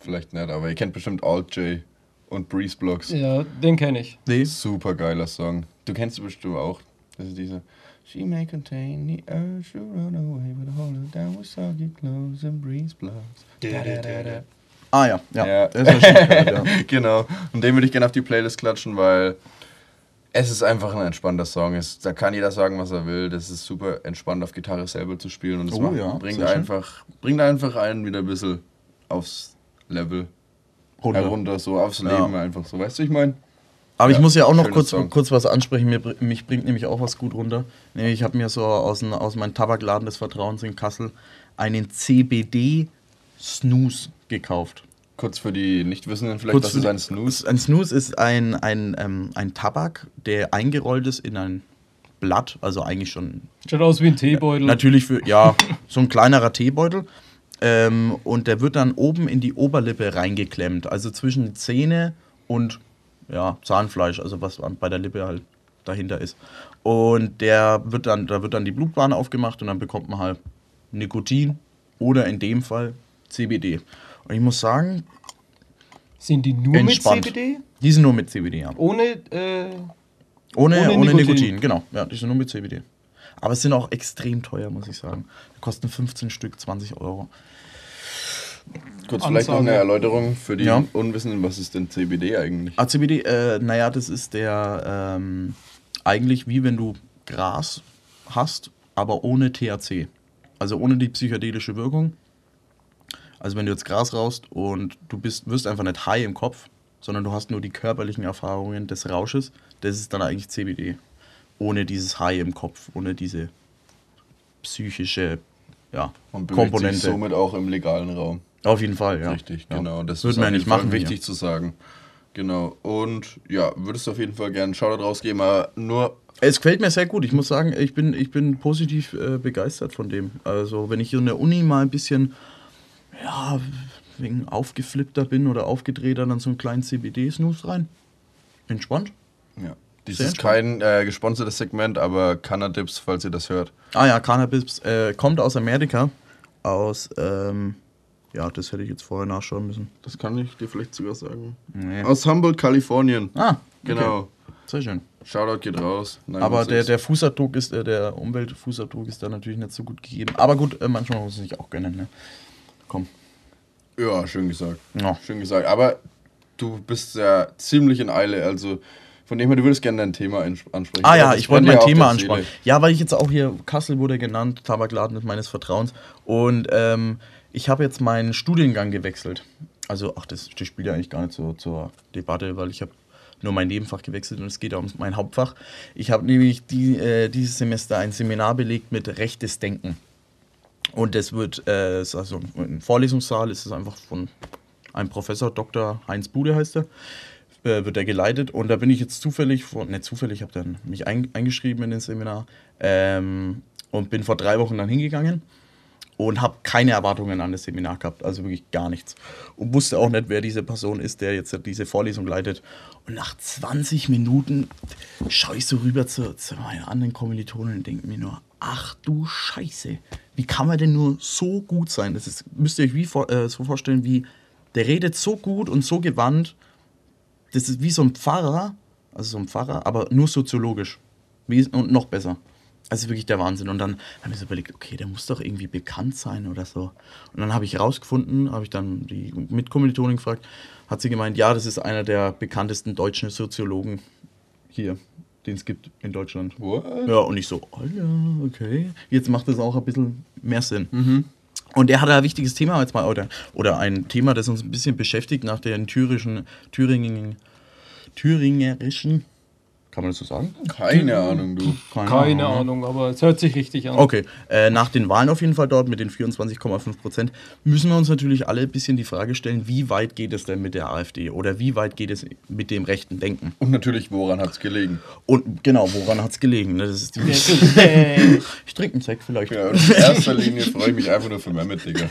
Vielleicht nicht, aber ihr kennt bestimmt Alt J und Breeze Blocks. Ja, den kenne ich. Nee. Super geiler Song. Du kennst ihn bestimmt auch. Das ist dieser. She may contain the earth, she'll run away, but hold her down with soggy clothes and breeze blocks. Da, da, da, da. Ah ja, ja. Ja. Das ist schon gehört, ja. genau. Und den würde ich gerne auf die Playlist klatschen, weil es ist einfach ein entspannter Song. Es, da kann jeder sagen, was er will. Das ist super entspannt auf Gitarre selber zu spielen und es Oh ja, bringt, einfach, bringt einfach einen wieder ein bisschen aufs Level Runter. herunter, so aufs Ja. Leben einfach so. Weißt du, ich meine? Aber ich Ja, muss ja auch noch kurz, Song. kurz was ansprechen. Mir, mich bringt nämlich auch was gut runter. Nämlich, ich habe mir so aus, n- aus meinem Tabakladen des Vertrauens in Kassel einen CBD Snooze gekauft. Kurz für die Nichtwissenden vielleicht, Kurz was ist ein Snooze? Ein Snooze ist ein, ein, ähm, ein Tabak, der eingerollt ist in ein Blatt, also eigentlich schon Schaut aus wie ein Teebeutel. Natürlich für, ja, so ein kleinerer Teebeutel. Ähm, und der wird dann oben in die Oberlippe reingeklemmt. Also zwischen die Zähne und ja, Zahnfleisch, also was bei der Lippe halt dahinter ist. Und der wird dann, da wird dann die Blutbahn aufgemacht und dann bekommt man halt Nikotin oder in dem Fall CBD. Und ich muss sagen, Sind die nur entspannt. mit CBD? Die sind nur mit CBD, ja. Ohne, äh, Ohne, Ohne ohne, Nikotin. Nikotin. genau. Ja, die sind nur mit CBD. Aber es sind auch extrem teuer, muss ich sagen. Die kosten 15 Stück 20 Euro. Kurz vielleicht noch eine. Erläuterung für die Ja. Unwissenden, was ist denn CBD eigentlich? Ah, CBD, äh, naja, das ist der ähm, eigentlich wie wenn du Gras hast, aber ohne THC. Also ohne die psychedelische Wirkung. Also wenn du jetzt Gras raust und du bist, wirst einfach nicht high im Kopf, sondern du hast nur die körperlichen Erfahrungen des Rausches, das ist dann eigentlich CBD. Ohne dieses High im Kopf, ohne diese psychische ja, Und bewegt sich Komponente. somit auch im legalen Raum. Auf jeden Fall, ja. Richtig, ja. genau. Das ist wir auf nicht machen hier. wichtig zu sagen. Genau. Und ja, würdest du auf jeden Fall gerne einen Shoutout rausgeben, aber nur Es gefällt mir sehr gut. Ich muss sagen, ich bin, ich bin positiv äh, begeistert von dem. Also, wenn ich in der Uni mal ein bisschen, ja, wegen aufgeflippter bin oder aufgedrehter, dann so einen kleinen CBD-Snooze rein. Entspannt. Ja. Dies ist kein äh, gesponsertes Segment, aber Cannadips, falls ihr das hört. Ah ja, Cannabis äh, kommt aus Amerika. Aus, ähm, ja, das hätte ich jetzt vorher nachschauen müssen. Das kann ich dir vielleicht sogar sagen. Nee. Aus Humboldt, Kalifornien. Ah, Genau. Okay. Sehr schön. Shoutout geht raus. Nein, Aber der, der Fußabdruck ist, äh, der Umweltfußabdruck ist da natürlich nicht so gut gegeben. Aber gut, äh, manchmal muss es sich auch gönnen, ne? Komm. Ja, schön gesagt. Ja. Schön gesagt. Aber du bist ja ziemlich in Eile. Also von dem her, du würdest gerne dein Thema ansprechen. Ah ja, ich wollte mein Thema ansprechen. Ja, weil ich jetzt auch hier, Kassel wurde genannt, Tabakladen meines Vertrauens. Und ähm, ich habe jetzt meinen Studiengang gewechselt. Also, ach, das, das spielt ja eigentlich gar nicht so zur Debatte, weil ich habe nur mein Nebenfach gewechselt und es geht um mein Hauptfach. Ich habe nämlich die, äh, dieses Semester ein Seminar belegt mit rechtes Denken. Und das wird, äh, also ein Vorlesungssaal, ist es einfach von einem Professor, Dr. Heinz Bude heißt er, äh, wird er geleitet. Und da bin ich jetzt zufällig, vor, nicht zufällig, ich habe dann mich ein, eingeschrieben in das Seminar ähm, und bin vor drei Wochen dann hingegangen und habe keine Erwartungen an das Seminar gehabt, also wirklich gar nichts. Und wusste auch nicht, wer diese Person ist, der jetzt diese Vorlesung leitet. Und nach 20 Minuten schaue ich so rüber zu, zu meinen anderen Kommilitonen und denke mir nur, ach du Scheiße, wie kann man denn nur so gut sein? Das ist, müsst ihr euch wie, vor- äh, so vorstellen, wie der redet so gut und so gewandt, das ist wie so ein Pfarrer, also so ein Pfarrer, aber nur soziologisch. Wie, und noch besser. Also wirklich der Wahnsinn. Und dann habe ich so überlegt, okay, der muss doch irgendwie bekannt sein oder so. Und dann habe ich herausgefunden, habe ich dann die Mitkommilitonin gefragt, hat sie gemeint, ja, das ist einer der bekanntesten deutschen Soziologen hier, den es gibt in Deutschland. What? Ja, und ich so, oh ja, okay. Jetzt macht das auch ein bisschen mehr Sinn. Und er hat ein wichtiges Thema jetzt mal, oder, oder ein Thema, das uns ein bisschen beschäftigt nach den thürischen, Thüringen, thüringerischen, kann man das so sagen? Keine Ahnung, du. Keine Ahnung, aber es hört sich richtig an. Okay, äh, nach den Wahlen auf jeden Fall dort mit den 24,5 Prozent müssen wir uns natürlich alle ein bisschen die Frage stellen, wie weit geht es denn mit der AfD oder wie weit geht es mit dem rechten Denken? Und natürlich, woran hat es gelegen? Und genau, woran hat es gelegen? ne? Das ist die ich trinke einen Sekt vielleicht. Ja, in erster Linie freue ich mich einfach nur für Mehmet, Digga.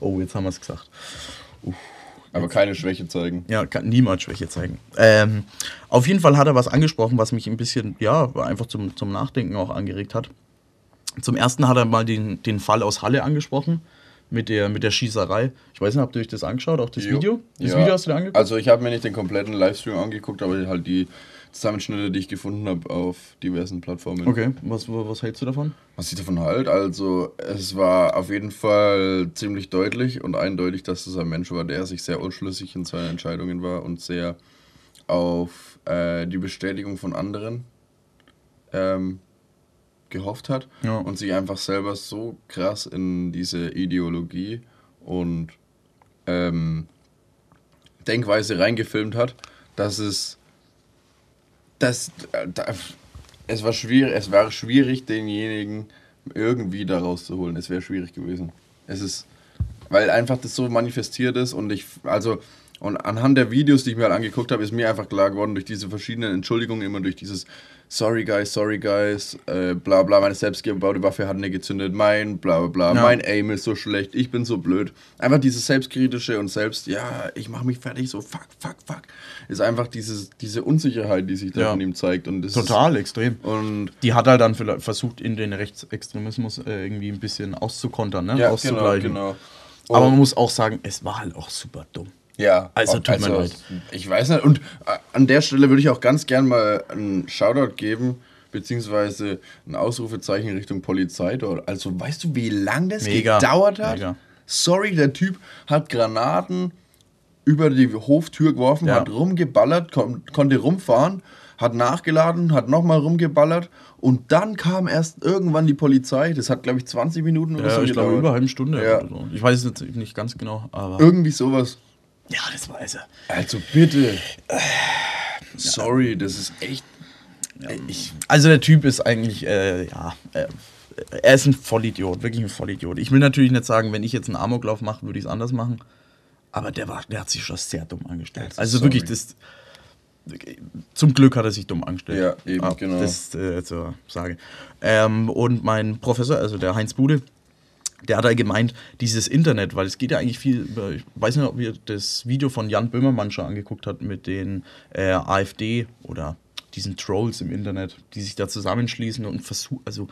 Oh, jetzt haben wir es gesagt. Aber keine Schwäche zeigen. Ja, kann niemand Schwäche zeigen. Ähm, auf jeden Fall hat er was angesprochen, was mich ein bisschen, ja, einfach zum, zum Nachdenken auch angeregt hat. Zum ersten hat er mal den, den Fall aus Halle angesprochen, mit der, mit der Schießerei. Ich weiß nicht, habt ihr euch das angeschaut, auch das Jo. Video? Das Ja. Video hast du dir angeguckt? Also ich habe mir nicht den kompletten Livestream angeguckt, aber halt die Zusammenschnitte, die ich gefunden habe auf diversen Plattformen. okay, was, was hältst du davon? Was ich davon halt, also es war auf jeden Fall ziemlich deutlich und eindeutig, dass es ein Mensch war, der sich sehr unschlüssig in seinen Entscheidungen war und sehr auf äh, die Bestätigung von anderen ähm, gehofft hat Ja. und sich einfach selber so krass in diese Ideologie und ähm, Denkweise reingefilmt hat, dass es das, äh, da, es war schwierig, es war schwierig, denjenigen irgendwie da rauszuholen. Es wäre schwierig gewesen. Es ist, weil einfach das so manifestiert ist und ich, also, und anhand der Videos, die ich mir halt angeguckt habe, ist mir einfach klar geworden, durch diese verschiedenen Entschuldigungen, immer durch dieses Sorry guys, sorry guys, äh, bla bla, meine selbstgebaute Waffe hat nicht gezündet, mein bla bla bla, Ja. mein Aim ist so schlecht, ich bin so blöd. Einfach dieses selbstkritische und selbst, ja, ich mache mich fertig, so fuck, fuck, fuck, ist einfach dieses, diese Unsicherheit, die sich da Ja. von ihm zeigt. Und das Total, extrem. Ist, und Die hat halt dann vielleicht versucht, in den Rechtsextremismus äh, irgendwie ein bisschen auszukontern, ne? ja, genau, auszugleichen. genau. Aber man muss auch sagen, es war halt auch super dumm. Ja, Also, tut mir leid. Ich weiß nicht. Und äh, an der Stelle würde ich auch ganz gern mal einen Shoutout geben, beziehungsweise ein Ausrufezeichen in Richtung Polizei dort. Also, weißt du, wie lang das Mega, gedauert hat? mega. Sorry, der Typ hat Granaten über die Hoftür geworfen, Ja. hat rumgeballert, kon konnte rumfahren, hat nachgeladen, hat nochmal rumgeballert und dann kam erst irgendwann die Polizei. Das hat, glaube ich, 20 Minuten oder Ja, so ich glaube, gedauert. über eine halbe Stunde Ja. so. Ich weiß es jetzt nicht ganz genau, aber. Irgendwie sowas. Ja, das weiß er. Also bitte. Sorry, das ist echt. Ich, Also der Typ ist eigentlich, äh, ja, äh, er ist ein Vollidiot, wirklich ein Vollidiot. Ich will natürlich nicht sagen, wenn ich jetzt einen Amoklauf mache, würde ich es anders machen. Aber der, war, der hat sich schon sehr dumm angestellt. Also Sorry. wirklich, das. Zum Glück hat er sich dumm angestellt. Ja, eben, Ah, genau. Das äh, zur Sage. Ähm, und mein Professor, also der Heinz Bude, der hat halt gemeint, dieses Internet, weil es geht ja eigentlich viel über, ich weiß nicht, ob ihr das Video von Jan Böhmermann schon angeguckt habt mit den äh, AfD oder diesen Trolls im Internet, die sich da zusammenschließen und versuchen, also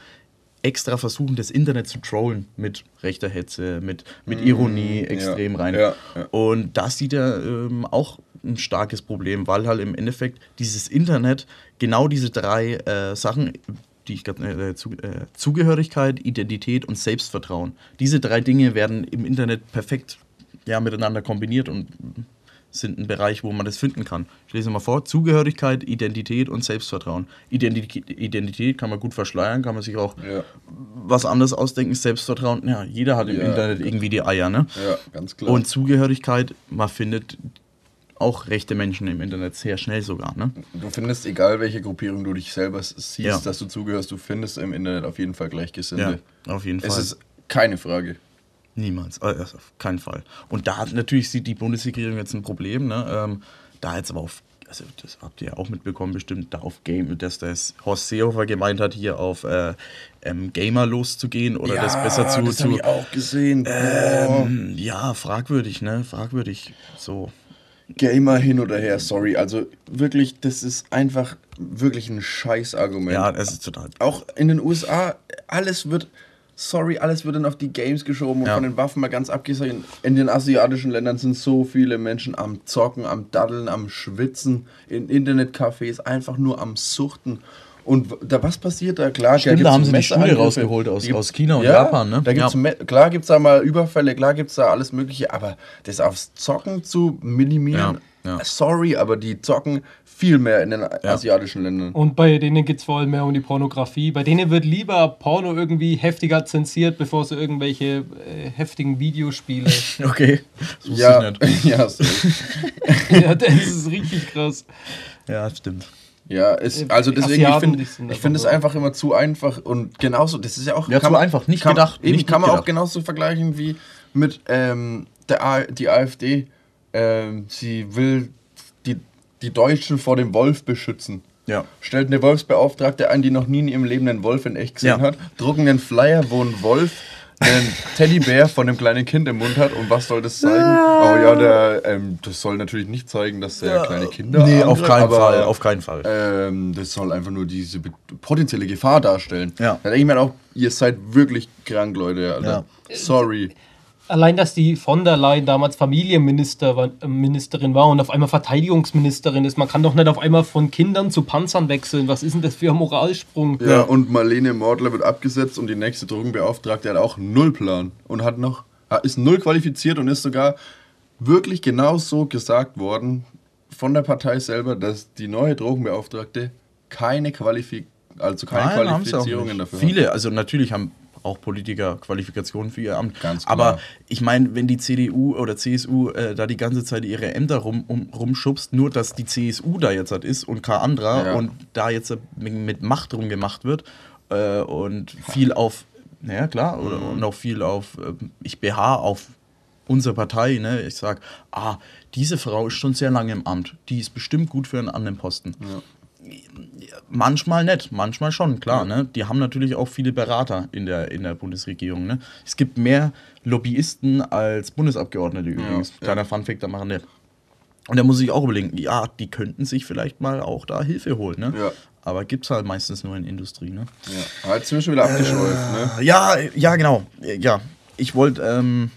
extra versuchen, das Internet zu trollen mit rechter Hetze, mit, mit Ironie extrem rein. ja, ja. Und da sieht er ähm, auch ein starkes Problem, weil halt im Endeffekt dieses Internet genau diese drei äh, Sachen, die gerade äh, zu, äh, Zugehörigkeit, Identität und Selbstvertrauen, diese drei Dinge werden im Internet perfekt ja, miteinander kombiniert und sind ein Bereich, wo man das finden kann. Ich lese mal vor: Zugehörigkeit, Identität und Selbstvertrauen. Identität, Identität kann man gut verschleiern, kann man sich auch Ja, was anderes ausdenken. Selbstvertrauen, ja, jeder hat im Ja. Internet irgendwie die Eier, ne? ja, ganz klar. Und Zugehörigkeit, man findet auch rechte Menschen im Internet sehr schnell sogar, ne? du findest, egal welche Gruppierung du dich selber siehst, Ja. dass du zugehörst, du findest im Internet auf jeden Fall Gleichgesinnte. Ja, auf jeden Fall. Es ist keine Frage. Niemals, also auf keinen Fall. Und da hat natürlich sieht die Bundesregierung jetzt ein Problem, ne? Ähm, da jetzt aber auf, also das habt ihr ja auch mitbekommen, bestimmt, da auf Game, dass das Horst Seehofer gemeint hat, hier auf äh, ähm, Gamer loszugehen oder das besser zu. das zu hab ich auch gesehen. ähm, ja, fragwürdig, ne? Fragwürdig. So. Gamer hin oder her, sorry. Also wirklich, das ist einfach wirklich ein Scheißargument. Ja, es ist total. Auch in den USA, alles wird, sorry, alles wird dann auf die Games geschoben und Ja. von den Waffen mal ganz abgesehen. In den asiatischen Ländern sind so viele Menschen am Zocken, am Daddeln, am Schwitzen, in Internetcafés, einfach nur am Suchten. Und da was passiert da? Klar, Stimmt, da haben sie die. Schule rausgeholt aus- aus China und Japan, ne? Da gibt's Ja. Klar gibt es da mal Überfälle, klar gibt es da alles Mögliche, aber das aufs Zocken zu minimieren, Ja, ja. sorry, aber die zocken viel mehr in den asiatischen Ländern. Und bei denen geht es vor allem mehr um die Pornografie. Bei denen wird lieber Porno irgendwie heftiger zensiert, bevor sie irgendwelche äh, heftigen Videospiele. Okay. Das wusste Ja, ich nicht. ja, so. ja, das ist richtig krass. Ja, stimmt. Ja es, also Die deswegen, ich Asiaten, finde die sind ich einfach find es einfach immer zu einfach und genauso, das ist ja auch... Ja, zu einfach, nicht kann, gedacht, Eben, nicht kann man auch mitgedacht. genauso vergleichen wie mit ähm, der A die AfD. Ähm, sie will die, die Deutschen vor dem Wolf beschützen. Ja. Stellt eine Wolfsbeauftragte ein, die noch nie in ihrem Leben einen Wolf in echt gesehen Ja. hat, drucken einen Flyer, wo ein Wolf einen Teddybär von einem kleinen Kind im Mund hat und was soll das zeigen? Oh ja, der, ähm, das soll natürlich nicht zeigen, dass der kleine Kinder Nee, auf keinen aber, Fall, auf keinen Fall. Ähm, das soll einfach nur diese potenzielle Gefahr darstellen. Ja. Da denke ich mir auch, ihr seid wirklich krank, Leute. Alter. Ja. Sorry. Allein, dass die von der Leyen damals Familienminister war, äh, war und auf einmal Verteidigungsministerin ist. Man kann doch nicht auf einmal von Kindern zu Panzern wechseln. Was ist denn das für ein Moralsprung? Ja, und Marlene Mordler wird abgesetzt und die nächste Drogenbeauftragte hat auch null Plan und hat noch, ist null qualifiziert und ist sogar wirklich genau so gesagt worden von der Partei selber, dass die neue Drogenbeauftragte keine Qualifik also keine Nein, Qualifizierungen dafür Viele, also natürlich haben auch Politiker Qualifikationen für ihr Amt. Ganz klar. Aber ich meine, wenn die CDU oder CSU äh, da die ganze Zeit ihre Ämter rum, um, rumschubst, nur dass die CSU da jetzt halt ist und kein anderer Ja. und da jetzt mit, Macht rumgemacht wird äh, und viel auf, naja klar, oder, und auch viel auf, äh, ich beharre auf unsere Partei, ne? ich sage, ah, diese Frau ist schon sehr lange im Amt, die ist bestimmt gut für einen anderen Posten. Manchmal nicht, manchmal schon, klar. Ne? Die haben natürlich auch viele Berater in der, in der Bundesregierung. Ne? Es gibt mehr Lobbyisten als Bundesabgeordnete übrigens. ja. Kleiner Funfact am Rande. Und da muss ich auch überlegen, ja, die könnten sich vielleicht mal auch da Hilfe holen. Ne? Ja. Aber gibt es halt meistens nur in Industrie. Ne? Ja, jetzt sind wir schon wieder abgeschweift, ne? Ja, ja, genau. Ja, ich wollte ähm,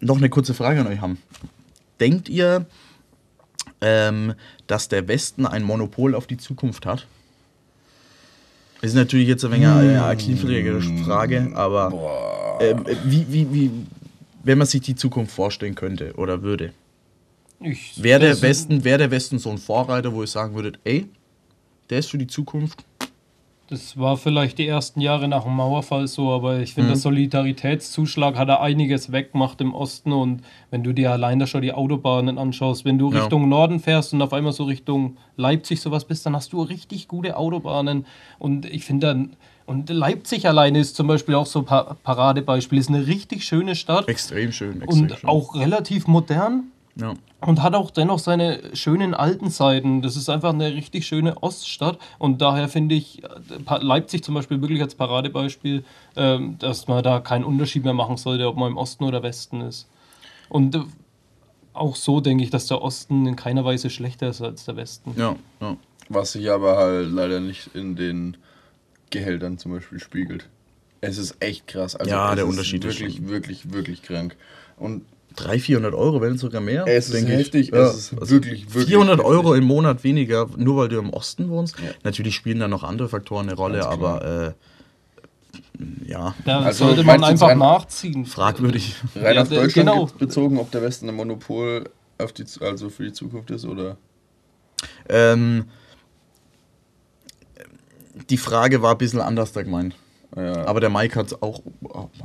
noch eine kurze Frage an euch haben. Denkt ihr, ähm, dass der Westen ein Monopol auf die Zukunft hat? Das ist natürlich jetzt ein wenig eine eine knifflige Frage, aber ähm, wie, wie, wie, wenn man sich die Zukunft vorstellen könnte oder würde, Ich, wäre der, Westen, wär der Westen so ein Vorreiter, wo ihr sagen würdet, ey, der ist für die Zukunft Das war vielleicht die ersten Jahre nach dem Mauerfall so, aber ich finde, Mhm. der Solidaritätszuschlag hat er einiges weggemacht im Osten und wenn du dir allein da schon die Autobahnen anschaust, wenn du Ja. Richtung Norden fährst und auf einmal so Richtung Leipzig sowas bist, dann hast du richtig gute Autobahnen und ich finde dann, und Leipzig alleine ist zum Beispiel auch so ein pa Paradebeispiel, ist eine richtig schöne Stadt Extrem schön. Extrem und schön. auch relativ modern. Ja. Und hat auch dennoch seine schönen alten Seiten. Das ist einfach eine richtig schöne Oststadt. Und daher finde ich äh, Leipzig zum Beispiel wirklich als Paradebeispiel, ähm, dass man da keinen Unterschied mehr machen sollte, ob man im Osten oder Westen ist. Und äh, auch so denke ich, dass der Osten in keiner Weise schlechter ist als der Westen. Ja, ja. Was sich aber halt leider nicht in den Gehältern zum Beispiel spiegelt. Es ist echt krass. Also Ja, es der Unterschied ist wirklich, wirklich, wirklich krank. Und 300, 400 Euro, wenn sogar mehr. es ist denke ich. heftig. Ja, Es ist also wirklich, wirklich. 400 heftig. Euro im Monat weniger, nur weil du im Osten wohnst. Ja. Natürlich spielen da noch andere Faktoren eine Rolle, aber äh, ja, Da Also, sollte man einfach rein- nachziehen. fragwürdig. Rein Ja, auf der- Deutschland genau. bezogen, ob der Westen ein Monopol auf die, also für die Zukunft ist oder. Ähm, die Frage war ein bisschen anders da gemeint. Ja, Aber der Mike hat auch,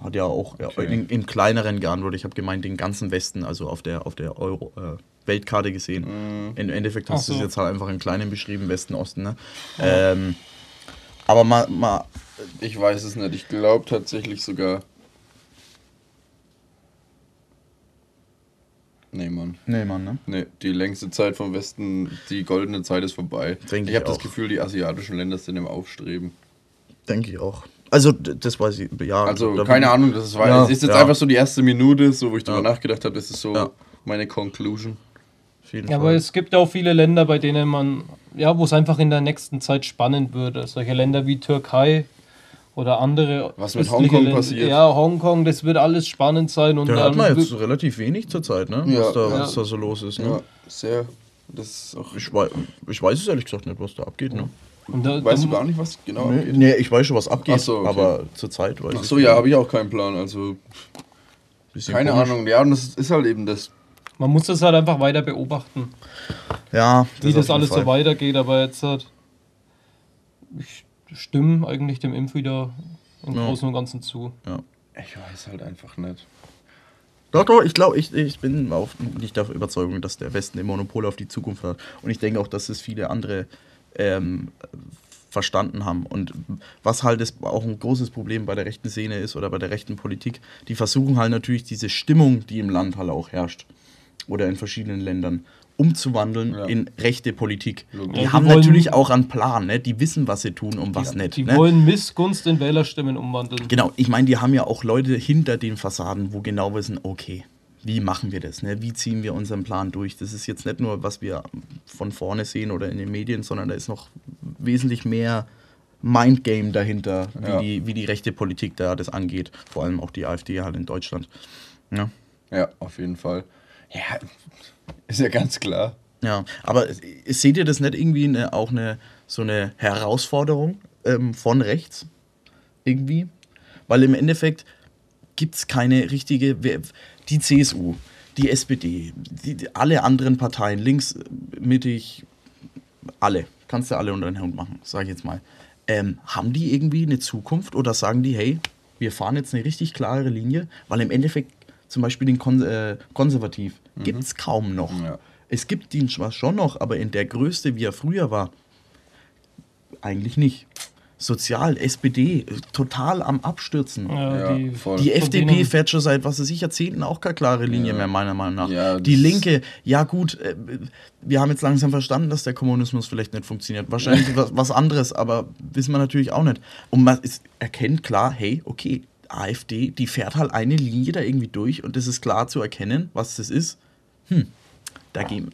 hat ja auch Okay. in, im kleineren geantwortet. Ich habe gemeint, den ganzen Westen, also auf der, auf der Euro, äh, Weltkarte gesehen. Mhm. Im Endeffekt hast du es jetzt halt einfach in kleinen beschrieben, Westen, Osten. Ne? Ähm, aber mal, mal, ich weiß es nicht. Ich glaube tatsächlich sogar. Nee, Mann. nee, Mann, ne? Nee, die längste Zeit vom Westen, die goldene Zeit ist vorbei. Denk ich ich habe das. Gefühl, die asiatischen Länder sind im Aufstreben. Denke ich auch. Also, das weiß ich, ja. Also, keine Ahnung, das ist, weil Ja, es ist jetzt ja. einfach so die erste Minute, so wo ich drüber Ja. nachgedacht habe, das ist so Ja. meine Conclusion. Ja, aber es gibt auch viele Länder, bei denen man, ja, wo es einfach in der nächsten Zeit spannend würde. Solche Länder wie Türkei oder andere. Was mit Hongkong Länder. passiert. Ja, Hongkong, das wird alles spannend sein. Und da dann hat man jetzt relativ wenig zur Zeit, ne? Ja. was, da, Ja. was da so los ist. Ne? Ja, sehr. Das ist auch. Ich, weiß, ich weiß es ehrlich gesagt nicht, was da abgeht. Ne? Und da, Weißt da, du gar nicht, was genau Nee, abgeht? nee, ich weiß schon, was abgeht, Ach so, okay. aber zur Zeit weiß Ach ich so, nicht. ja, habe ich auch keinen Plan. Also, Bisschen keine komisch. Ahnung. Ja, und das ist halt eben das. Man muss das halt einfach weiter beobachten, Ja, wie auf das alles Fall. so weitergeht. Aber jetzt hat. Ich stimme eigentlich dem Impf wieder im Ja. Großen und Ganzen zu. Ich weiß halt einfach nicht. Doch, doch, ich glaube, ich, ich bin auch nicht der Überzeugung, dass der Westen ein Monopol auf die Zukunft hat. Und ich denke auch, dass es viele andere ähm, verstanden haben. Und was halt das auch ein großes Problem bei der rechten Szene ist oder bei der rechten Politik, die versuchen halt natürlich diese Stimmung, die im Land halt auch herrscht oder in verschiedenen Ländern, umzuwandeln Ja. in rechte Politik. Die Ja, die haben wollen- natürlich auch einen Plan, ne? die wissen, was sie tun und was die, nicht. Die ne? wollen Missgunst in Wählerstimmen umwandeln. Genau, ich meine, die haben ja auch Leute hinter den Fassaden, wo genau wissen, okay, wie machen wir das? Ne? Wie ziehen wir unseren Plan durch? Das ist jetzt nicht nur, was wir von vorne sehen oder in den Medien, sondern da ist noch wesentlich mehr Mindgame dahinter, wie, Ja. die, wie die rechte Politik da das angeht. Vor allem auch die AfD halt in Deutschland. Ja, Ja, auf jeden Fall. Ja, ist ja ganz klar. ja. aber seht ihr das nicht irgendwie eine, auch eine, so eine Herausforderung ähm, von rechts? Irgendwie? Weil im Endeffekt gibt es keine richtige. Die CSU, die SPD, die, alle anderen Parteien, links, mittig, alle, kannst du alle unter den Hund machen, sage ich jetzt mal. Ähm, haben die irgendwie eine Zukunft oder sagen die, hey, wir fahren jetzt eine richtig klare Linie? Weil im Endeffekt zum Beispiel den Kon äh, Konservativ gibt es kaum noch. Ja. Es gibt ihn zwar schon noch, aber in der Größe, wie er früher war, eigentlich nicht. Sozial, SPD, total am Abstürzen. Ja, die. Die FDP fährt schon seit, was weiß ich, Jahrzehnten auch keine klare Linie Ja. mehr, meiner Meinung nach. Ja, die Linke, ja gut, äh, wir haben jetzt langsam verstanden, dass der Kommunismus vielleicht nicht funktioniert. Wahrscheinlich was, was anderes, aber wissen wir natürlich auch nicht. Und man ist, erkennt klar, hey, okay, AfD, die fährt halt eine Linie da irgendwie durch und es ist klar zu erkennen, was das ist. Hm, da gehen,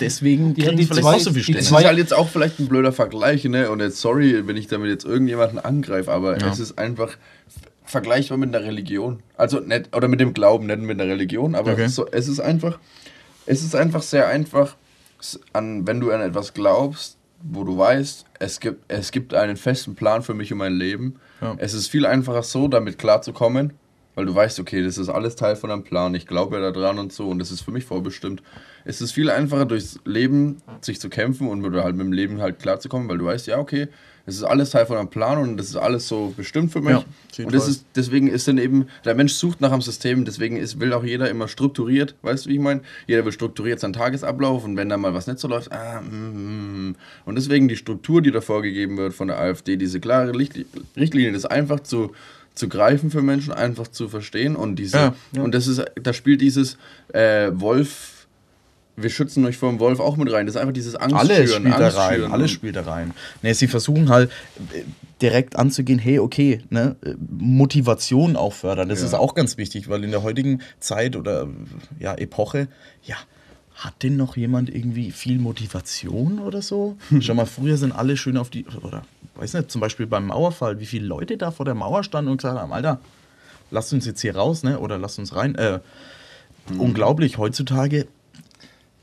deswegen Die- kriegen die vielleicht zwei- auch so viel Es Stellen. ist halt jetzt auch vielleicht ein blöder Vergleich, ne? Und jetzt sorry, wenn ich damit jetzt irgendjemanden angreife, aber Ja. es ist einfach vergleichbar mit einer Religion. Also nicht, oder mit dem Glauben, nicht mit einer Religion, aber Okay. so, es ist einfach, es ist einfach sehr einfach, an, wenn du an etwas glaubst, wo du weißt, es gibt, es gibt einen festen Plan für mich und mein Leben. Ja. Es ist viel einfacher so, damit klarzukommen, weil du weißt, okay, das ist alles Teil von einem Plan, ich glaube ja daran und so und das ist für mich vorbestimmt. Es ist viel einfacher durchs Leben sich zu kämpfen und oder halt mit dem Leben halt klarzukommen, weil du weißt, ja, okay, es ist alles Teil von einem Plan und das ist alles so bestimmt für mich. Ja, und das ist, deswegen ist dann eben, der Mensch sucht nach einem System, deswegen ist, will auch jeder immer strukturiert, weißt du, wie ich meine? Jeder will strukturiert seinen Tagesablauf und wenn da mal was nicht so läuft, ah, mm, mm. und deswegen die Struktur, die da vorgegeben wird von der AfD, diese klare Licht- Richtlinie, das einfach zu, zu greifen für Menschen, einfach zu verstehen und diese, Ja, ja. und das ist, da spielt dieses äh, Wolf, wir schützen euch vor dem Wolf auch mit rein, das ist einfach dieses Angst Alles spielt da Angst rein, schüren alles spielt da rein. Ne, sie versuchen halt äh, direkt anzugehen, hey, okay, ne, äh, Motivation auch fördern. Das Ja. ist auch ganz wichtig, weil in der heutigen Zeit oder ja, Epoche, ja, hat denn noch jemand irgendwie viel Motivation oder so? Schau mal, früher sind alle schön auf die, oder weiß nicht, zum Beispiel beim Mauerfall, wie viele Leute da vor der Mauer standen und gesagt haben, Alter, lasst uns jetzt hier raus, ne? Oder lasst uns rein. Äh, Unglaublich, heutzutage,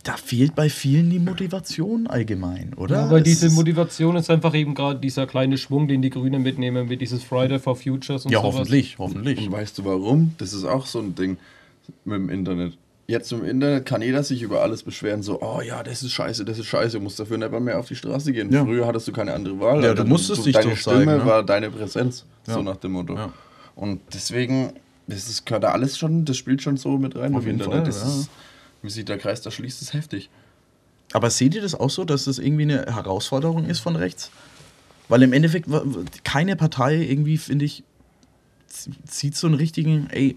da fehlt bei vielen die Motivation allgemein, oder? Ja, aber Es diese ist- Motivation ist einfach eben gerade dieser kleine Schwung, den die Grünen mitnehmen, mit dieses Friday for Futures und Ja, sowas. hoffentlich, hoffentlich. Und weißt du warum? Das ist auch so ein Ding mit dem Internet. Jetzt im Internet kann jeder sich über alles beschweren, so, oh ja, das ist scheiße, das ist scheiße, du musst dafür nicht mehr auf die Straße gehen. Ja. Früher hattest du keine andere Wahl. Ja, du musstest dich Deine Stimme zeigen, ne? war deine Präsenz, Ja. so nach dem Motto. Ja. Und deswegen, das ist, gehört da alles schon, das spielt schon so mit rein Auf im Internet. Fall, das ist, wie sich der Kreis da schließt, ist heftig. Aber seht ihr das auch so, dass das irgendwie eine Herausforderung ist von rechts? Weil im Endeffekt keine Partei irgendwie, finde ich, zieht so einen richtigen, ey,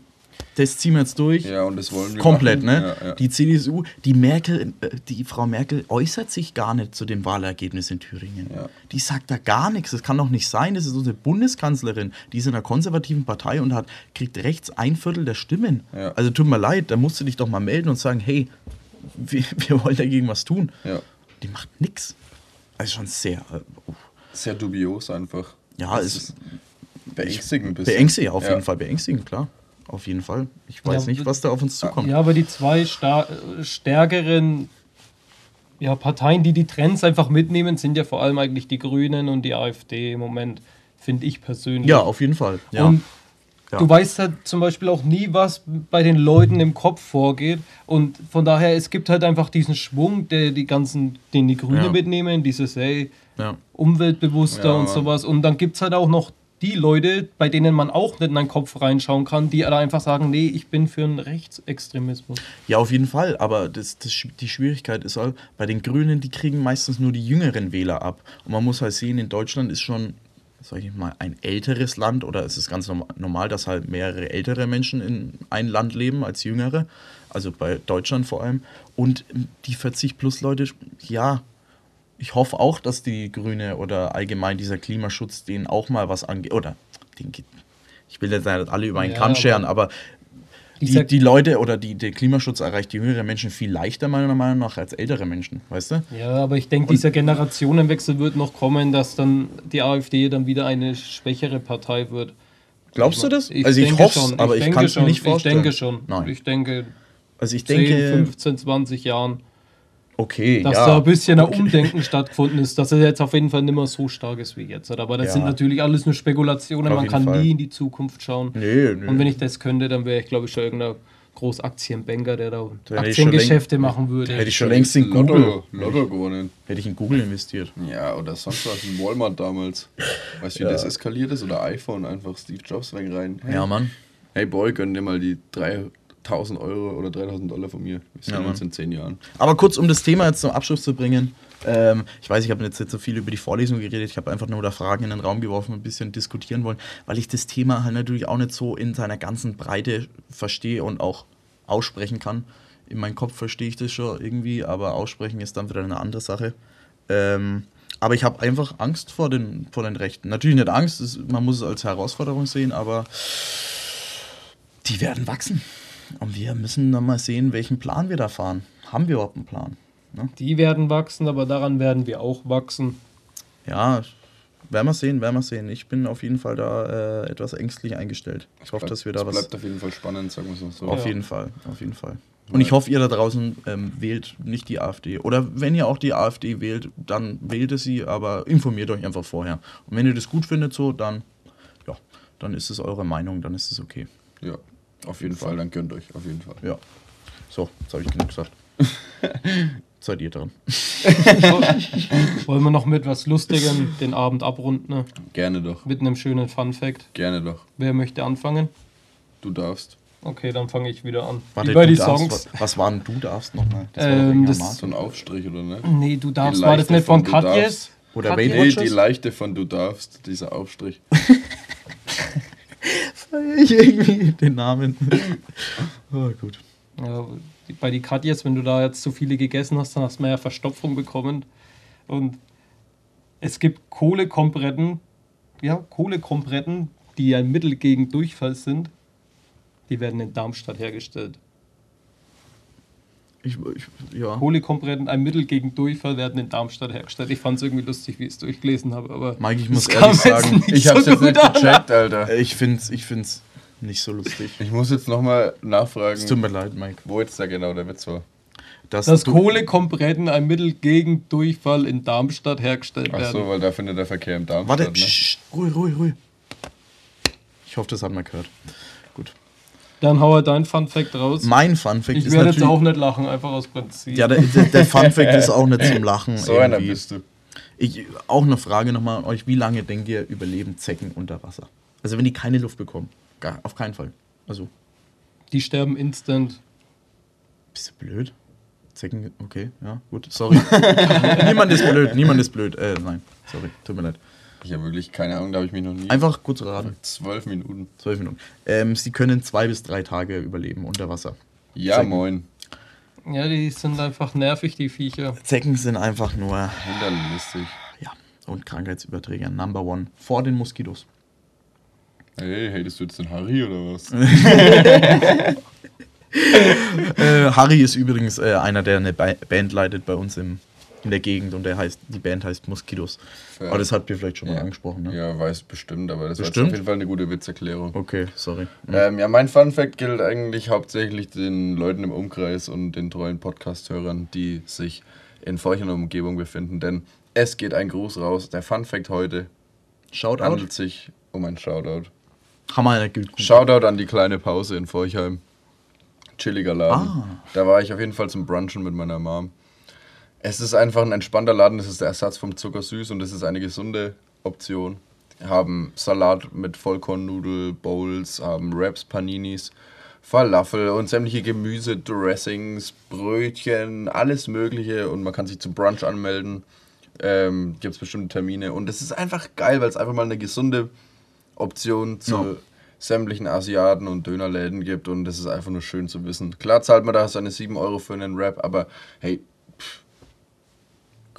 das ziehen wir jetzt durch. Ja, und das wollen wir Komplett, machen. ne? Ja, ja. Die CDU, die Merkel, äh, die Frau Merkel äußert sich gar nicht zu dem Wahlergebnis in Thüringen. Ja. Die sagt da gar nichts. Das kann doch nicht sein. Das ist unsere Bundeskanzlerin. Die ist in einer konservativen Partei und hat, kriegt rechts ein Viertel der Stimmen. Also tut mir leid, da musst du dich doch mal melden und sagen, hey, wir, wir wollen dagegen was tun. Die macht nichts. Also schon sehr uff. Sehr dubios einfach. Ja, es ist beängstigend. beängstigend, auf jeden Fall beängstigend, klar. Auf jeden Fall. Ich weiß Ja, nicht, was da auf uns zukommt. Ja, aber die zwei äh, stärkeren ja, Parteien, die die Trends einfach mitnehmen, sind ja vor allem eigentlich die Grünen und die AfD im Moment, finde ich persönlich. Ja, auf jeden Fall. Ja. Und Ja. du weißt halt zum Beispiel auch nie, was bei den Leuten im Kopf vorgeht. Und von daher, es gibt halt einfach diesen Schwung, der die ganzen, den die Grünen Ja. mitnehmen, dieses, ey, ja. umweltbewusster und sowas. Und dann gibt es halt auch noch die Leute, bei denen man auch nicht in den Kopf reinschauen kann, die da einfach sagen, nee, ich bin für einen Rechtsextremismus. Ja, auf jeden Fall. Aber das, das, die Schwierigkeit ist halt, bei den Grünen, die kriegen meistens nur die jüngeren Wähler ab. Und man muss halt sehen, in Deutschland ist schon, sag ich mal, ein älteres Land oder es ist ganz norm- normal, dass halt mehrere ältere Menschen in ein Land leben als jüngere. Also bei Deutschland vor allem. Und die 40 plus Leute, ja, ich hoffe auch, dass die Grüne oder allgemein dieser Klimaschutz denen auch mal was angeht. Oder den, ich will jetzt nicht alle über einen Ja, Kamm scheren, aber die, die Leute oder die, der Klimaschutz erreicht die jüngeren Menschen viel leichter, meiner Meinung nach, als ältere Menschen, weißt du? Ja, aber ich denke, dieser Generationenwechsel wird noch kommen, dass dann die AfD dann wieder eine schwächere Partei wird. Glaubst du das? Ich also ich denke hoffe schon, aber ich, denke kann es mir schon, nicht vorstellen. Ich denke schon. Nein. Ich denke, also ich 10, denke, 15, 20 Jahren, okay, dass ja. da ein bisschen ein okay. Umdenken stattgefunden ist, dass er jetzt auf jeden Fall nicht mehr so stark ist wie jetzt. Aber das Ja. sind natürlich alles nur Spekulationen, Auf man kann Fall. nie in die Zukunft schauen. Nee, nee. Und wenn ich das könnte, dann wäre ich, glaube ich, schon irgendein Großaktienbanker, der da Da hätte ich schon Aktiengeschäfte machen würde. hätte ich schon längst in Lotto, Google, Lotto gewonnen. hätte ich in Google investiert. Ja, oder sonst was in Walmart damals. Weißt du, wie Ja. das eskaliert ist? Oder iPhone, einfach Steve Jobs rein rein. Hey, Ja, Mann. hey Boy, gönn dir mal die 3000 Euro oder 3000 Dollar von mir. Wir sehen Ja, uns in 10 Jahren. Aber kurz, um das Thema jetzt zum Abschluss zu bringen. Ähm, ich weiß, ich habe jetzt nicht so viel über die Vorlesung geredet. Ich habe einfach nur da Fragen in den Raum geworfen, ein bisschen diskutieren wollen, weil ich das Thema halt natürlich auch nicht so in seiner ganzen Breite verstehe und auch aussprechen kann. In meinem Kopf verstehe ich das schon irgendwie, aber aussprechen ist dann wieder eine andere Sache. Ähm, aber ich habe einfach Angst vor den, vor den Rechten. Natürlich nicht Angst, es, man muss es als Herausforderung sehen, aber die werden wachsen. Und wir müssen dann mal sehen, welchen Plan wir da fahren. Haben wir überhaupt einen Plan? Ne? Die werden wachsen, aber daran werden wir auch wachsen. Ja, werden wir sehen, werden wir sehen. Ich bin auf jeden Fall da äh, etwas ängstlich eingestellt. Ich hoffe, Bleibt- dass wir da es was. bleibt auf jeden Fall spannend, sagen wir es so. Auf Ja. jeden Fall, auf jeden Fall. Und ich hoffe, ihr da draußen ähm, wählt nicht die AfD. Oder wenn ihr auch die AfD wählt, dann wählt es sie, aber informiert euch einfach vorher. Und wenn ihr das gut findet, so, dann, ja, dann ist es eure Meinung, dann ist es okay. Ja, auf jeden Fall, dann gönnt euch, auf jeden Fall. Ja. So, jetzt habe ich genug gesagt. Seid ihr dran. Wollen wir noch mit was Lustigem den Abend abrunden? Ne? Gerne doch, Mit einem schönen Fun Fact. gerne doch. Wer möchte anfangen? Du darfst. Okay, dann fange ich wieder an. Warte, Wie bei du die darfst, Songs. Was, was waren du darfst nochmal? Das Ähm, irgendein das-. So ein Aufstrich, oder ne? Nee, du darfst. War das nicht von von Katjes? Oder Katjes? Weight Nee, die leichte von Du darfst, dieser Aufstrich. ich irgendwie den Namen. oh, gut. Ja, bei die Katjes, wenn du da jetzt zu viele gegessen hast, dann hast du ja Verstopfung bekommen. Und es gibt Kohlekompretten, ja, Kohlekompretten, die ein Mittel gegen Durchfall sind. Die werden in Darmstadt hergestellt. Ich, ich, ja. Kohlekompretten, ein Mittel gegen Durchfall, werden in Darmstadt hergestellt. Ich fand es irgendwie lustig, wie ich es durchgelesen habe, aber Mike, ich muss ehrlich sagen, nicht Ich so hab's jetzt gut nicht gecheckt, Alter. Ich find's, ich find's nicht so lustig. Ich muss jetzt nochmal Es tut nachfragen, mir leid, Mike. wo jetzt da genau der Witz war. Dass Dass Kohlekompretten, ein Mittel gegen Durchfall in Darmstadt hergestellt Ach werden. so, weil da findet der Verkehr im Darm Warte, statt, ne? psch, ruhig, ruhig, ruhig. Ich hoffe, das hat man gehört. Dann hau er dein Fun Fact raus. Mein Fun Fact ich ist werde jetzt natürlich... auch nicht lachen, einfach aus Prinzip. ja, der, der, der Fun Fact ist auch nicht zum Lachen. So einer irgendwie. bist du. Ich, auch eine Frage nochmal an euch. Wie lange denkt ihr, überleben Zecken unter Wasser? Also wenn die keine Luft bekommen. Gar, auf keinen Fall. Also, Die sterben instant. bist du blöd? Zecken, okay, ja, gut, sorry. niemand ist blöd, niemand ist blöd. Äh, nein, sorry, tut mir leid. Ich habe wirklich keine Ahnung, da habe ich mich noch nie. Einfach kurz raten. zwölf Minuten. Zwölf Minuten. Ähm, sie können zwei bis drei Tage überleben unter Wasser. Ja, Zecken. moin. Ja, die sind einfach nervig, die Viecher. Zecken sind einfach nur, Hinterlistig. ja, und Krankheitsüberträger. Number one. Vor den Moskitos. Hey, hatest du jetzt den Harry oder was? Äh, Harry ist übrigens äh, einer, der eine Ba- Band leitet bei uns im, in der Gegend und der heißt, die Band heißt Moskitos. Ja. Aber das habt ihr vielleicht schon mal Ja. angesprochen, ne? Ja, weiß bestimmt, aber das ist auf jeden Fall eine gute Witzerklärung. Okay, sorry. Ähm, ja, mein Fun Fact gilt eigentlich hauptsächlich den Leuten im Umkreis und den treuen Podcast-Hörern, die sich in feuchter Umgebung befinden, denn es geht ein Gruß raus. Der Fun Fact heute Shoutout. handelt sich um ein Shoutout. Hammer der Güte. Shoutout an die kleine Pause in Forchheim. Chilliger Laden. Ah. Da war ich auf jeden Fall zum Brunchen mit meiner Mom. Es ist einfach ein entspannter Laden. Es ist der Ersatz vom Zuckersüß und es ist eine gesunde Option. Haben Salat mit Vollkornnudel, Bowls, haben Wraps, Paninis, Falafel und sämtliche Gemüse, Dressings, Brötchen, alles Mögliche und man kann sich zum Brunch anmelden. Ähm, Gibt es bestimmte Termine und es ist einfach geil, weil es einfach mal eine gesunde Option zu Ja. sämtlichen Asiaten und Dönerläden gibt und das ist einfach nur schön zu wissen. Klar zahlt man da seine 7 Euro für einen Wrap, aber hey,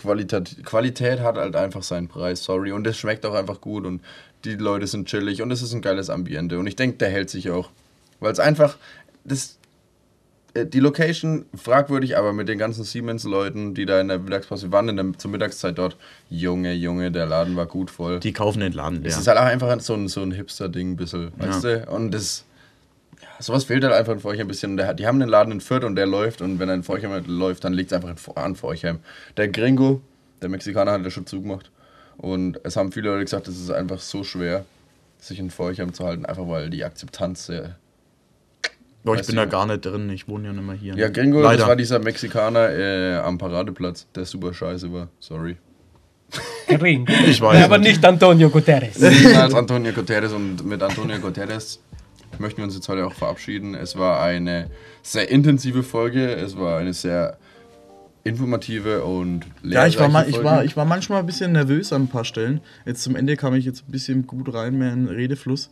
Qualität, Qualität hat halt einfach seinen Preis, sorry. Und es schmeckt auch einfach gut und die Leute sind chillig und es ist ein geiles Ambiente. Und ich denke, der hält sich auch. Weil es einfach, das, äh, die Location fragwürdig, aber mit den ganzen Siemens-Leuten, die da in der Mittagspause waren, in der, zur Mittagszeit dort, Junge, Junge, der Laden war gut voll. Die kaufen den Laden leer. Es ist halt auch einfach so ein, so ein Hipster-Ding, ein bisschen, weißt du? Und das, ja, sowas fehlt halt einfach in Forchheim ein bisschen. Der, die haben einen Laden in Fürth und der läuft und wenn er in Forchheim läuft, dann liegt es einfach an Forchheim. Der Gringo, der Mexikaner, hat ja schon zugemacht. Und es haben viele Leute gesagt, es ist einfach so schwer, sich in Forchheim zu halten, einfach weil die Akzeptanz sehr. Boah, ich bin da gar nicht drin, ich wohne ja nicht mehr hier. Ja, Gringo, Leider. das war dieser Mexikaner äh, am Paradeplatz, der super scheiße war. Sorry. Gering. Ich weiß Aber nicht. nicht Antonio Guterres. Niemals als Antonio Guterres und mit Antonio Guterres möchten wir uns jetzt heute auch verabschieden. Es war eine sehr intensive Folge, es war eine sehr informative und Ja, ich war, ma- lehrreiche ich, Folge. war, ich war manchmal ein bisschen nervös an ein paar Stellen. Jetzt zum Ende kam ich jetzt ein bisschen gut rein, mehr in den Redefluss.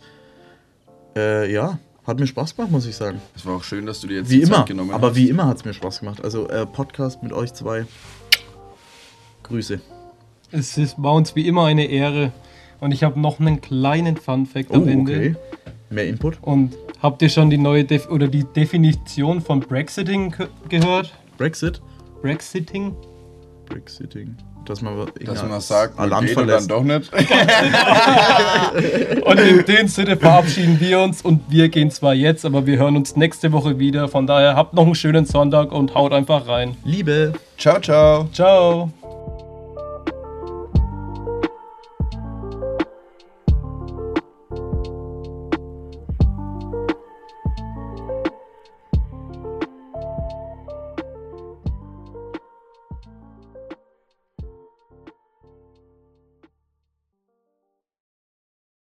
Äh, ja, hat mir Spaß gemacht, muss ich sagen. Es war auch schön, dass du dir jetzt Wie die Zeit immer. genommen Aber hast. wie immer hat es mir Spaß gemacht. Also äh, Podcast mit euch zwei. Grüße. Es ist, war uns wie immer eine Ehre. Und ich habe noch einen kleinen Fun-Fact Oh, am Ende. okay. Mehr Input? Und habt ihr schon die neue Def oder die Definition von Brexiting ge- gehört? Brexit? Brexiting? Brexiting. Dass man, Dass man sagt, man Land und dann verlässt. doch nicht. Und in dem Sinne verabschieden wir uns und wir gehen zwar jetzt, aber wir hören uns nächste Woche wieder. Von daher habt noch einen schönen Sonntag und haut einfach rein. Liebe. ciao, ciao. Ciao.